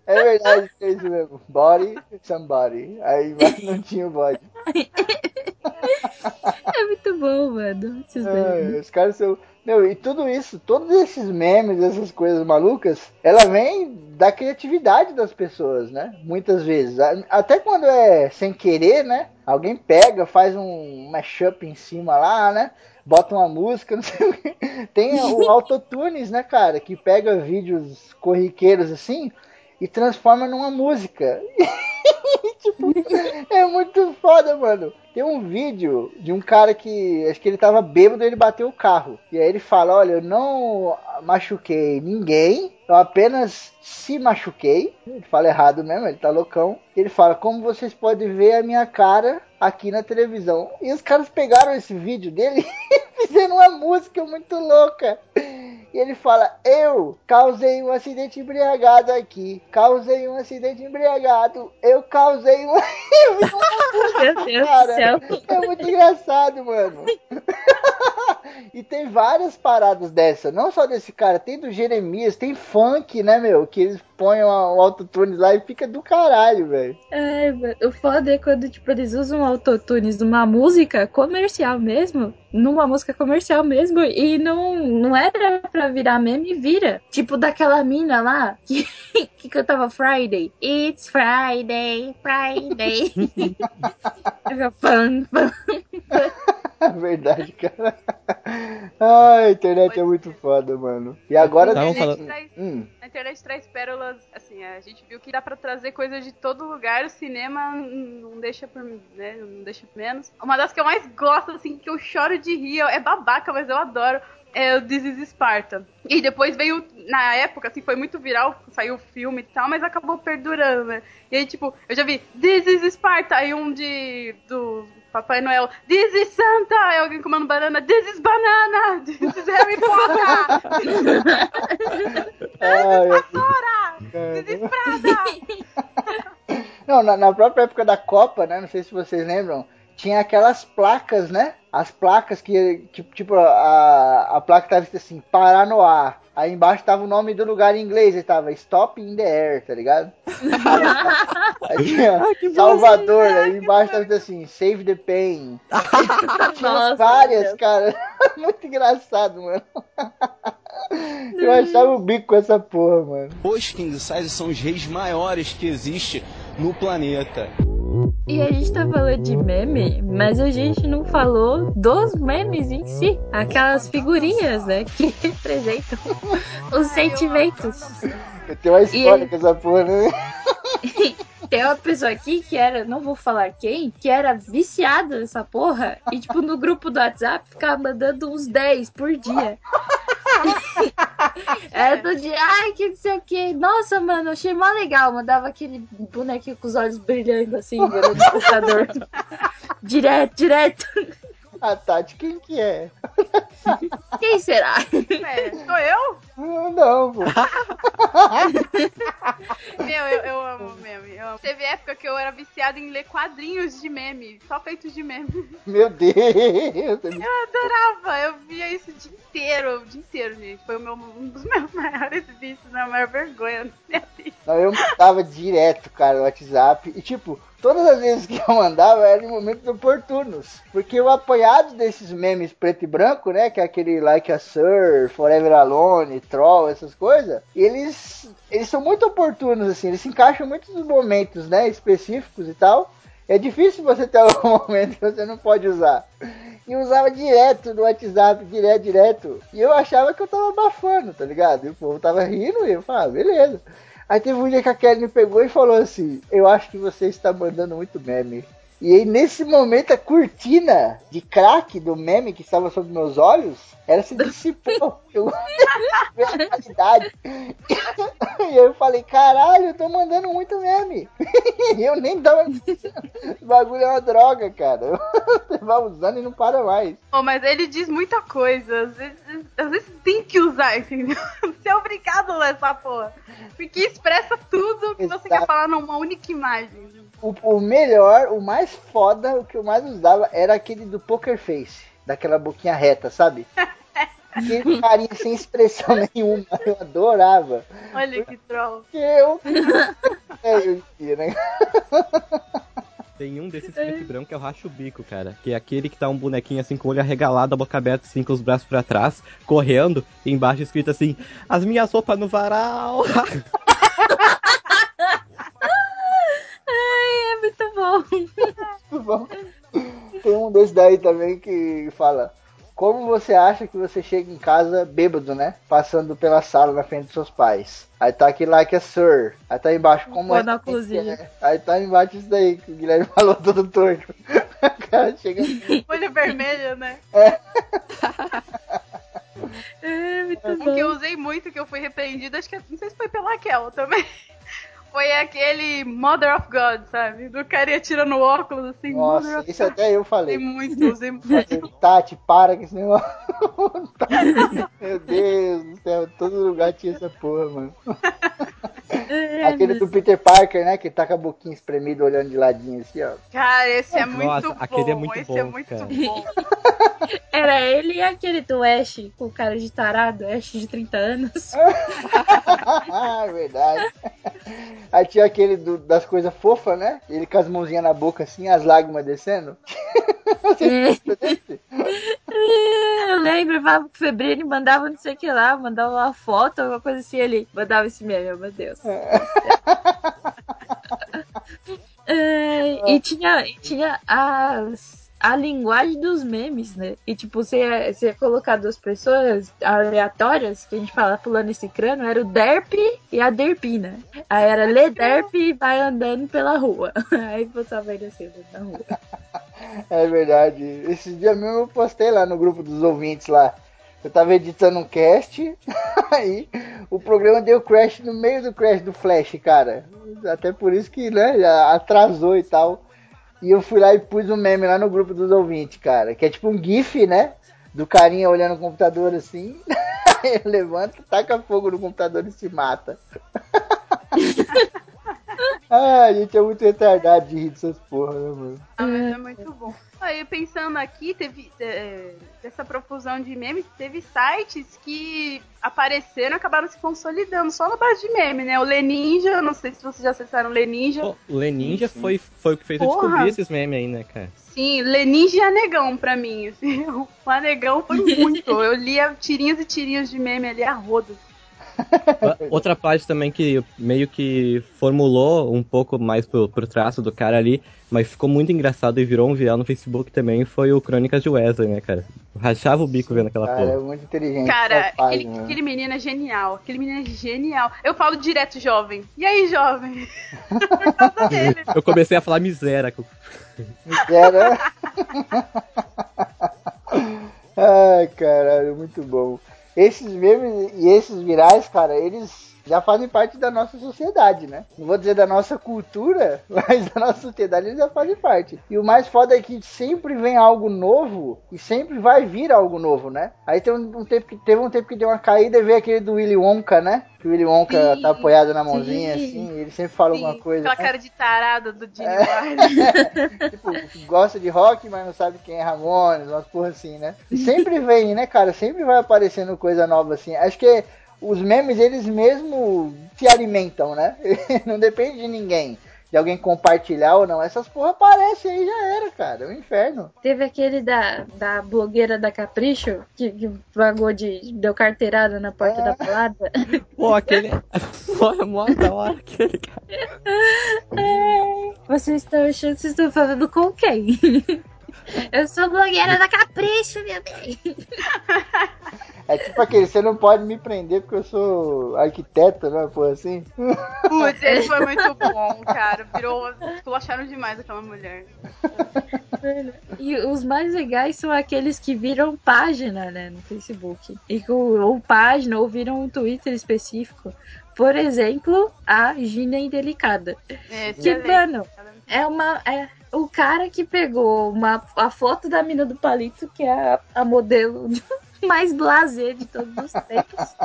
S3: É verdade, é isso mesmo. Body, somebody. Aí não tinha o body.
S4: É muito bom, mano. Esses
S3: É, os caras são. Meu, e tudo isso, todos esses memes, essas coisas malucas, ela vem da criatividade das pessoas, né? Muitas vezes. Até quando é sem querer, né? Alguém pega, faz um mashup em cima lá, né? Bota uma música, não sei o quê. Tem o autotunes, né, cara? Que pega vídeos corriqueiros assim e transforma numa música. tipo, é muito foda, mano. Tem um vídeo de um cara que acho que ele tava bêbado e ele bateu o carro. E aí ele fala: Olha, eu não machuquei ninguém, eu apenas se machuquei. Ele fala errado mesmo, ele tá loucão. Ele fala: Como vocês podem ver a minha cara aqui na televisão. E os caras pegaram esse vídeo dele e fizeram uma música muito louca. E ele fala: Eu causei um acidente embriagado aqui. Causei um acidente embriagado. Eu causei um.
S4: Meu Deus do
S3: Cara,
S4: céu.
S3: É muito engraçado, mano. e tem várias paradas dessa. Não só desse cara, tem do Jeremias, tem funk, né, meu? Que eles põem o autotune lá e fica do caralho, velho.
S4: É, o foda é quando, tipo, eles usam autotunes numa música comercial mesmo, numa música comercial mesmo, e não, não era pra virar meme, vira. Tipo, daquela mina lá, que, que cantava Friday. It's Friday, Friday. Pam.
S3: É verdade, cara. Ai, a internet é muito foda, mano. E agora
S5: Estavam
S3: tem-
S5: falando-
S6: traz-
S3: Hum.
S6: A internet traz pérolas, assim, a gente viu que dá pra trazer coisas de todo lugar, o cinema não deixa por né, não deixa por menos. Uma das que eu mais gosto, assim, que eu choro de rir, é babaca, mas eu adoro, é o This is Sparta. E depois veio, na época, assim, foi muito viral, saiu o filme e tal, mas acabou perdurando, né? E aí, tipo, eu já vi This is Sparta, aí um de, do Papai Noel, This is Santa, aí alguém comendo banana, This is Banana, This is Harry Potter.
S3: Ai, é,
S6: Vassoura!
S3: Não, na, na própria época da Copa, né? Não sei se vocês lembram, tinha aquelas placas, né? As placas que, que tipo, a, a placa tava escrito assim, parar no ar. Aí embaixo tava o nome do lugar em inglês, e tava Stop in the Air, tá ligado? Aí tinha Salvador, aí embaixo tava escrito assim, Save the Pain. tinha
S4: Nossa,
S3: várias, cara. Muito engraçado, mano. Eu achava o bico com essa porra, mano.
S14: Os king size são os reis maiores que existe no planeta.
S4: E a gente tá falando de meme, mas a gente não falou dos memes em si. Aquelas figurinhas, né? Que representam os sentimentos.
S3: Tenho uma história
S4: E-
S3: com essa porra, né?
S4: Tem uma pessoa aqui que era, não vou falar quem, que era viciada nessa porra. E, tipo, no grupo do WhatsApp ficava mandando uns 10 por dia. Era do dia, ai, que não sei o que. Nossa, mano, achei mó legal. Mandava aquele bonequinho com os olhos brilhando assim, no computador. direto, direto.
S3: A Tati, quem que é?
S4: Quem será?
S6: É, sou eu?
S3: Não, pô.
S6: Meu, eu, eu amo meme. Eu amo. Teve época que eu era viciada em ler quadrinhos de meme, só feitos de meme.
S3: Meu Deus.
S6: Eu adorava, eu via isso o dia inteiro, o dia inteiro, gente. Foi meu, um dos meus maiores vícios, né? a maior vergonha minha vida.
S3: Não, eu mandava direto, cara, no WhatsApp. E tipo, todas as vezes que eu mandava eram em momentos oportunos. Porque o apoiado desses memes preto e branco, né? Que é aquele Like a Sir, Forever Alone, Troll, essas coisas, eles, eles são muito oportunos, assim, eles se encaixam muito nos momentos, né? Específicos e tal. É difícil você ter um momento que você não pode usar. E usava direto no WhatsApp, direto, direto. E eu achava que eu tava abafando, tá ligado? E o povo tava rindo e eu falava, ah, beleza. Aí teve um dia que a Kelly me pegou e falou assim: Eu acho que você está mandando muito meme. E aí, nesse momento, a cortina de crack do meme que estava sob meus olhos, ela se dissipou. Eu realidade. E aí eu falei, caralho, eu tô mandando muito meme. E eu nem tava. Esse bagulho é uma droga, cara. Você vai usando e não para mais.
S6: Oh, mas ele diz muita coisa. Às vezes, às vezes tem que usar, entendeu? Você é obrigado a ler essa porra. Porque expressa tudo que você quer falar numa única imagem.
S3: O, o melhor, o mais foda, o que eu mais usava era aquele do Poker Face. Daquela boquinha reta, sabe? Aquele carinha sem expressão nenhuma. Eu adorava.
S6: Olha que troll.
S3: Que eu. É, eu dia, né?
S5: Tem um desses preto e branco que é o racho bico, cara. Que é aquele que tá um bonequinho assim com o olho arregalado, a boca aberta, assim, com os braços pra trás, correndo, e embaixo escrito assim, as minhas roupas no varal.
S4: Ai, é muito bom.
S3: Muito bom. Tem um desse daí também que fala. Como você acha que você chega em casa bêbado, né? Passando pela sala na frente dos seus pais. Aí tá aqui like a sir. Aí tá embaixo como é. Que é? Aí tá embaixo isso daí que o Guilherme falou todo torto. O cara chega.
S6: Olho vermelho, né?
S4: É muito
S6: Um que eu usei muito, que eu fui repreendida, acho que não sei se foi pela Kel também. Foi aquele Mother of God, sabe? Do cara tirando no óculos assim. Mother
S3: Nossa, isso até eu falei.
S6: Usei muito, usei muito.
S3: Tati, para com esse negócio. Meu Deus do céu, todo lugar tinha essa porra, mano. Aquele do Peter Parker, né? Que tá com a boquinha espremida olhando de ladinho assim, ó.
S6: Cara, esse é muito
S5: Nossa,
S6: bom.
S5: aquele é muito
S6: esse
S5: bom,
S6: é muito
S5: cara.
S6: bom.
S4: Era ele e aquele do Ash, com o cara de tarado, Ash de 30 anos.
S3: é verdade. Aí tinha aquele do- das coisas fofas, né? Ele com as mãozinhas na boca assim, as lágrimas descendo.
S4: É, Eu lembro, falava com o Febrini, mandava não sei o que lá, mandava uma foto, alguma coisa assim, ele mandava esse meme, oh, meu Deus. É, e tinha, e tinha as, a linguagem dos memes, né? E tipo, você ia, você ia colocar duas pessoas aleatórias, que a gente fala pulando esse crânio, era o Derp e a Derpina. Aí era Lê Derp e vai andando pela rua. Aí ele assim, andando na rua.
S3: É verdade. Esses dias mesmo eu postei lá no grupo dos ouvintes lá. Eu tava editando um cast, aí o programa deu crash no meio do crash do Flash, cara. Até por isso que, né, atrasou e tal. E eu fui lá e pus um meme lá no grupo dos ouvintes, cara. Que é tipo um GIF, né? Do carinha olhando o computador assim. Ele levanta, taca fogo no computador e se mata. Ah, a gente é muito retardado de rir dessas porra, né, mano?
S15: Ah, mas é muito bom. Aí pensando aqui, teve é, dessa profusão de memes, teve sites que apareceram e acabaram se consolidando só na base de meme, né? O Leninja, não sei se vocês já acessaram o Leninja.
S5: O Leninja foi, foi o que fez eu
S15: Porra.
S5: descobrir esses memes aí, né, cara?
S15: Sim, Leninja e Anegão pra mim. Assim, o Anegão foi muito. Eu lia tirinhas e tirinhas de meme ali a rodo.
S5: Outra parte também que meio que formulou um pouco mais pro, pro traço do cara ali, mas ficou muito engraçado e virou um viral no Facebook também, foi o Crônicas de Wesley, né, cara? Rachava o bico vendo aquela
S3: Cara, é
S5: porra.
S3: muito inteligente.
S15: Cara, aquele,
S3: página.
S15: aquele menino é genial. Aquele menino é genial. Eu falo direto, jovem. E aí, jovem?
S5: Eu comecei a falar miséria.
S3: Era... Ai, caralho, muito bom. Esses memes e esses virais, cara, eles já fazem parte da nossa sociedade, né? Não vou dizer da nossa cultura, mas da nossa sociedade eles já fazem parte. E o mais foda é que sempre vem algo novo e sempre vai vir algo novo, né? Aí tem um, um tempo que teve um tempo que deu uma caída e veio aquele do Willy Wonka, né? Que o Willy Wonka
S15: Sim,
S3: tá apoiado na mãozinha
S15: sim.
S3: assim, e ele sempre fala alguma coisa.
S15: Aquela
S3: né?
S15: cara de tarada do Gene
S3: É. Tipo, gosta de rock, mas não sabe quem é Ramones, umas porra assim, né? E sempre vem, né, cara? Sempre vai aparecendo coisa nova assim. Acho que os memes, eles mesmo se alimentam, né? não depende de ninguém. De alguém compartilhar ou não. Essas porra aparecem aí já era, cara. É um inferno.
S4: Teve aquele da, da blogueira da Capricho, que, que vagou de. deu carteirada na porta da balada.
S5: Pô, aquele. Pô, é mó da hora aquele cara.
S4: É, Vocês estão achando que vocês estão falando com quem? Eu sou blogueira da Capricho, meu bem.
S3: É tipo aquele, você não pode me prender porque eu sou arquiteto, né? Porra assim.
S15: Putz, ele foi muito bom, cara. Virou. Esculacharam demais aquela mulher.
S4: E os mais legais são aqueles que viram página, né, no Facebook. E ou página, ou viram um Twitter específico. Por exemplo, a Gina Indelicada.
S15: É,
S4: Que, mano, é uma. É o cara que pegou uma, a foto da mina do palito, que é a, a modelo mais blazer de todos os tempos,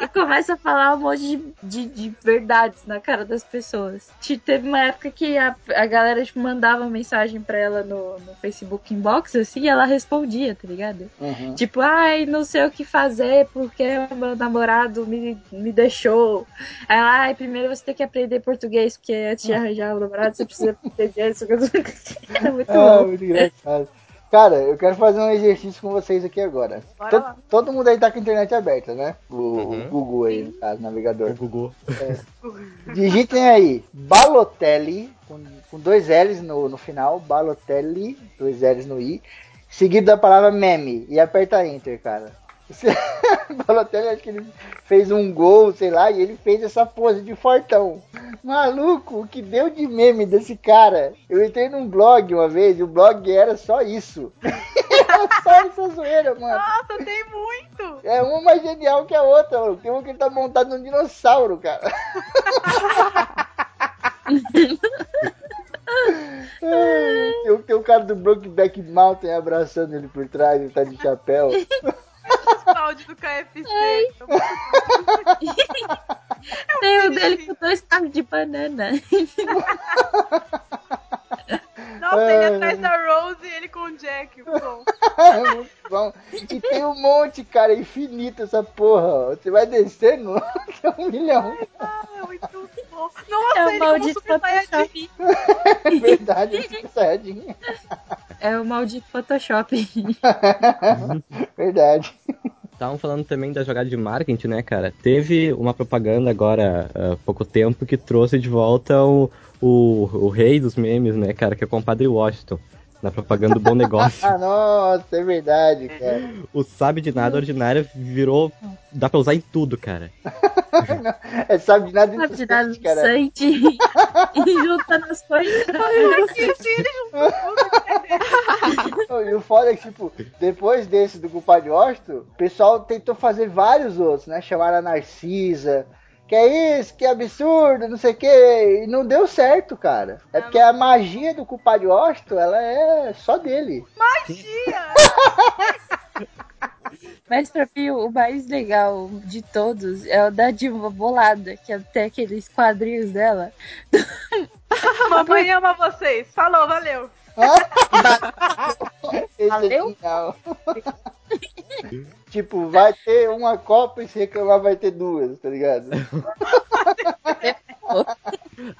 S4: e começa a falar um monte de, de, de verdades na cara das pessoas. Te- Teve uma época que a, a galera tipo, mandava mensagem pra ela no, no Facebook Inbox, assim, e ela respondia, tá ligado?
S3: Uhum.
S4: Tipo, ai, não sei o que fazer porque meu namorado me, me deixou. Aí, ela, ai, primeiro você tem que aprender português, porque antes de arranjar o namorado você precisa aprender isso. É muito
S3: Ah,
S4: bom.
S3: muito engraçado. Cara, eu quero fazer um exercício com vocês aqui agora.
S4: Bora
S3: To-
S4: lá.
S3: todo mundo aí tá com a internet aberta, né? O, o Google aí, no caso, navegador. O
S5: Google.
S3: Digitem aí, Balotelli, com, com dois L's no, no final, Balotelli, dois L's no I, seguido da palavra meme, e aperta Enter, cara. Balotelli, acho que ele fez um gol, sei lá, e ele fez essa pose de fortão. Maluco, o que deu de meme desse cara? Eu entrei num blog uma vez, e o blog era só isso. Era só essa zoeira, mano.
S15: Nossa, tem muito!
S3: É uma mais genial que a outra, mano. Tem um que ele tá montado num dinossauro, cara. Tem, o- tem o cara do Brokeback Mountain abraçando ele por trás, ele tá de chapéu.
S15: Áudio do KFC.
S4: Tem o dele com dois carros de banana.
S15: Nossa, ele
S3: Ai.
S15: atrás da Rose e ele com o Jack. Bom.
S3: Muito bom. E tem um monte, cara, infinito essa porra. Você vai descendo, tem um milhão.
S15: Ah, muito bom. Nossa,
S4: É
S15: ele como
S4: maldito
S15: super
S4: Photoshop.
S3: É verdade, esse saiyajin.
S4: É o maldito Photoshop.
S3: Verdade.
S5: Estavam falando também da jogada de marketing, né, cara? Teve uma propaganda agora há pouco tempo que trouxe de volta o, o, o rei dos memes, né, cara? Que é o compadre Washington. Na propaganda do Bom Negócio.
S3: Ah, nossa, é verdade, cara.
S5: O sabe de nada ordinário virou. dá pra usar em tudo, cara.
S3: É sabe de nada
S4: Sabe de nada
S3: cara.
S4: sente e junta nas coisas.
S3: E o foda é que, tipo, depois desse do culpado de Washington, o pessoal tentou fazer vários outros, né? Chamaram a Narcisa. Que é isso, que absurdo, não sei o que. E não deu certo, cara. É porque a magia do culpado de Washington, ela é só dele.
S15: Magia!
S4: Mas pra mim, o mais legal de todos é o da Dilma Bolada, que até aqueles quadrinhos dela
S15: Mamãe ama vocês. Falou, valeu.
S3: Valeu? Tipo, vai ter uma Copa e se reclamar vai ter duas, tá ligado?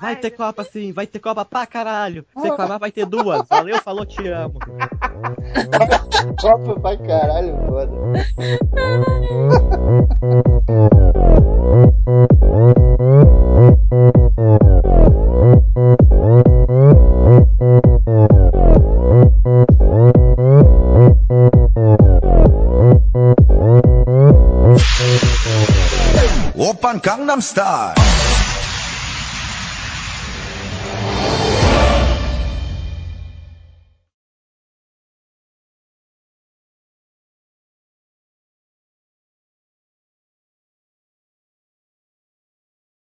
S5: Vai ter Copa sim, vai ter Copa pra caralho. Se reclamar vai ter duas. Valeu, falou, te amo.
S3: Copa pra caralho, foda.
S2: on Gangnam Star.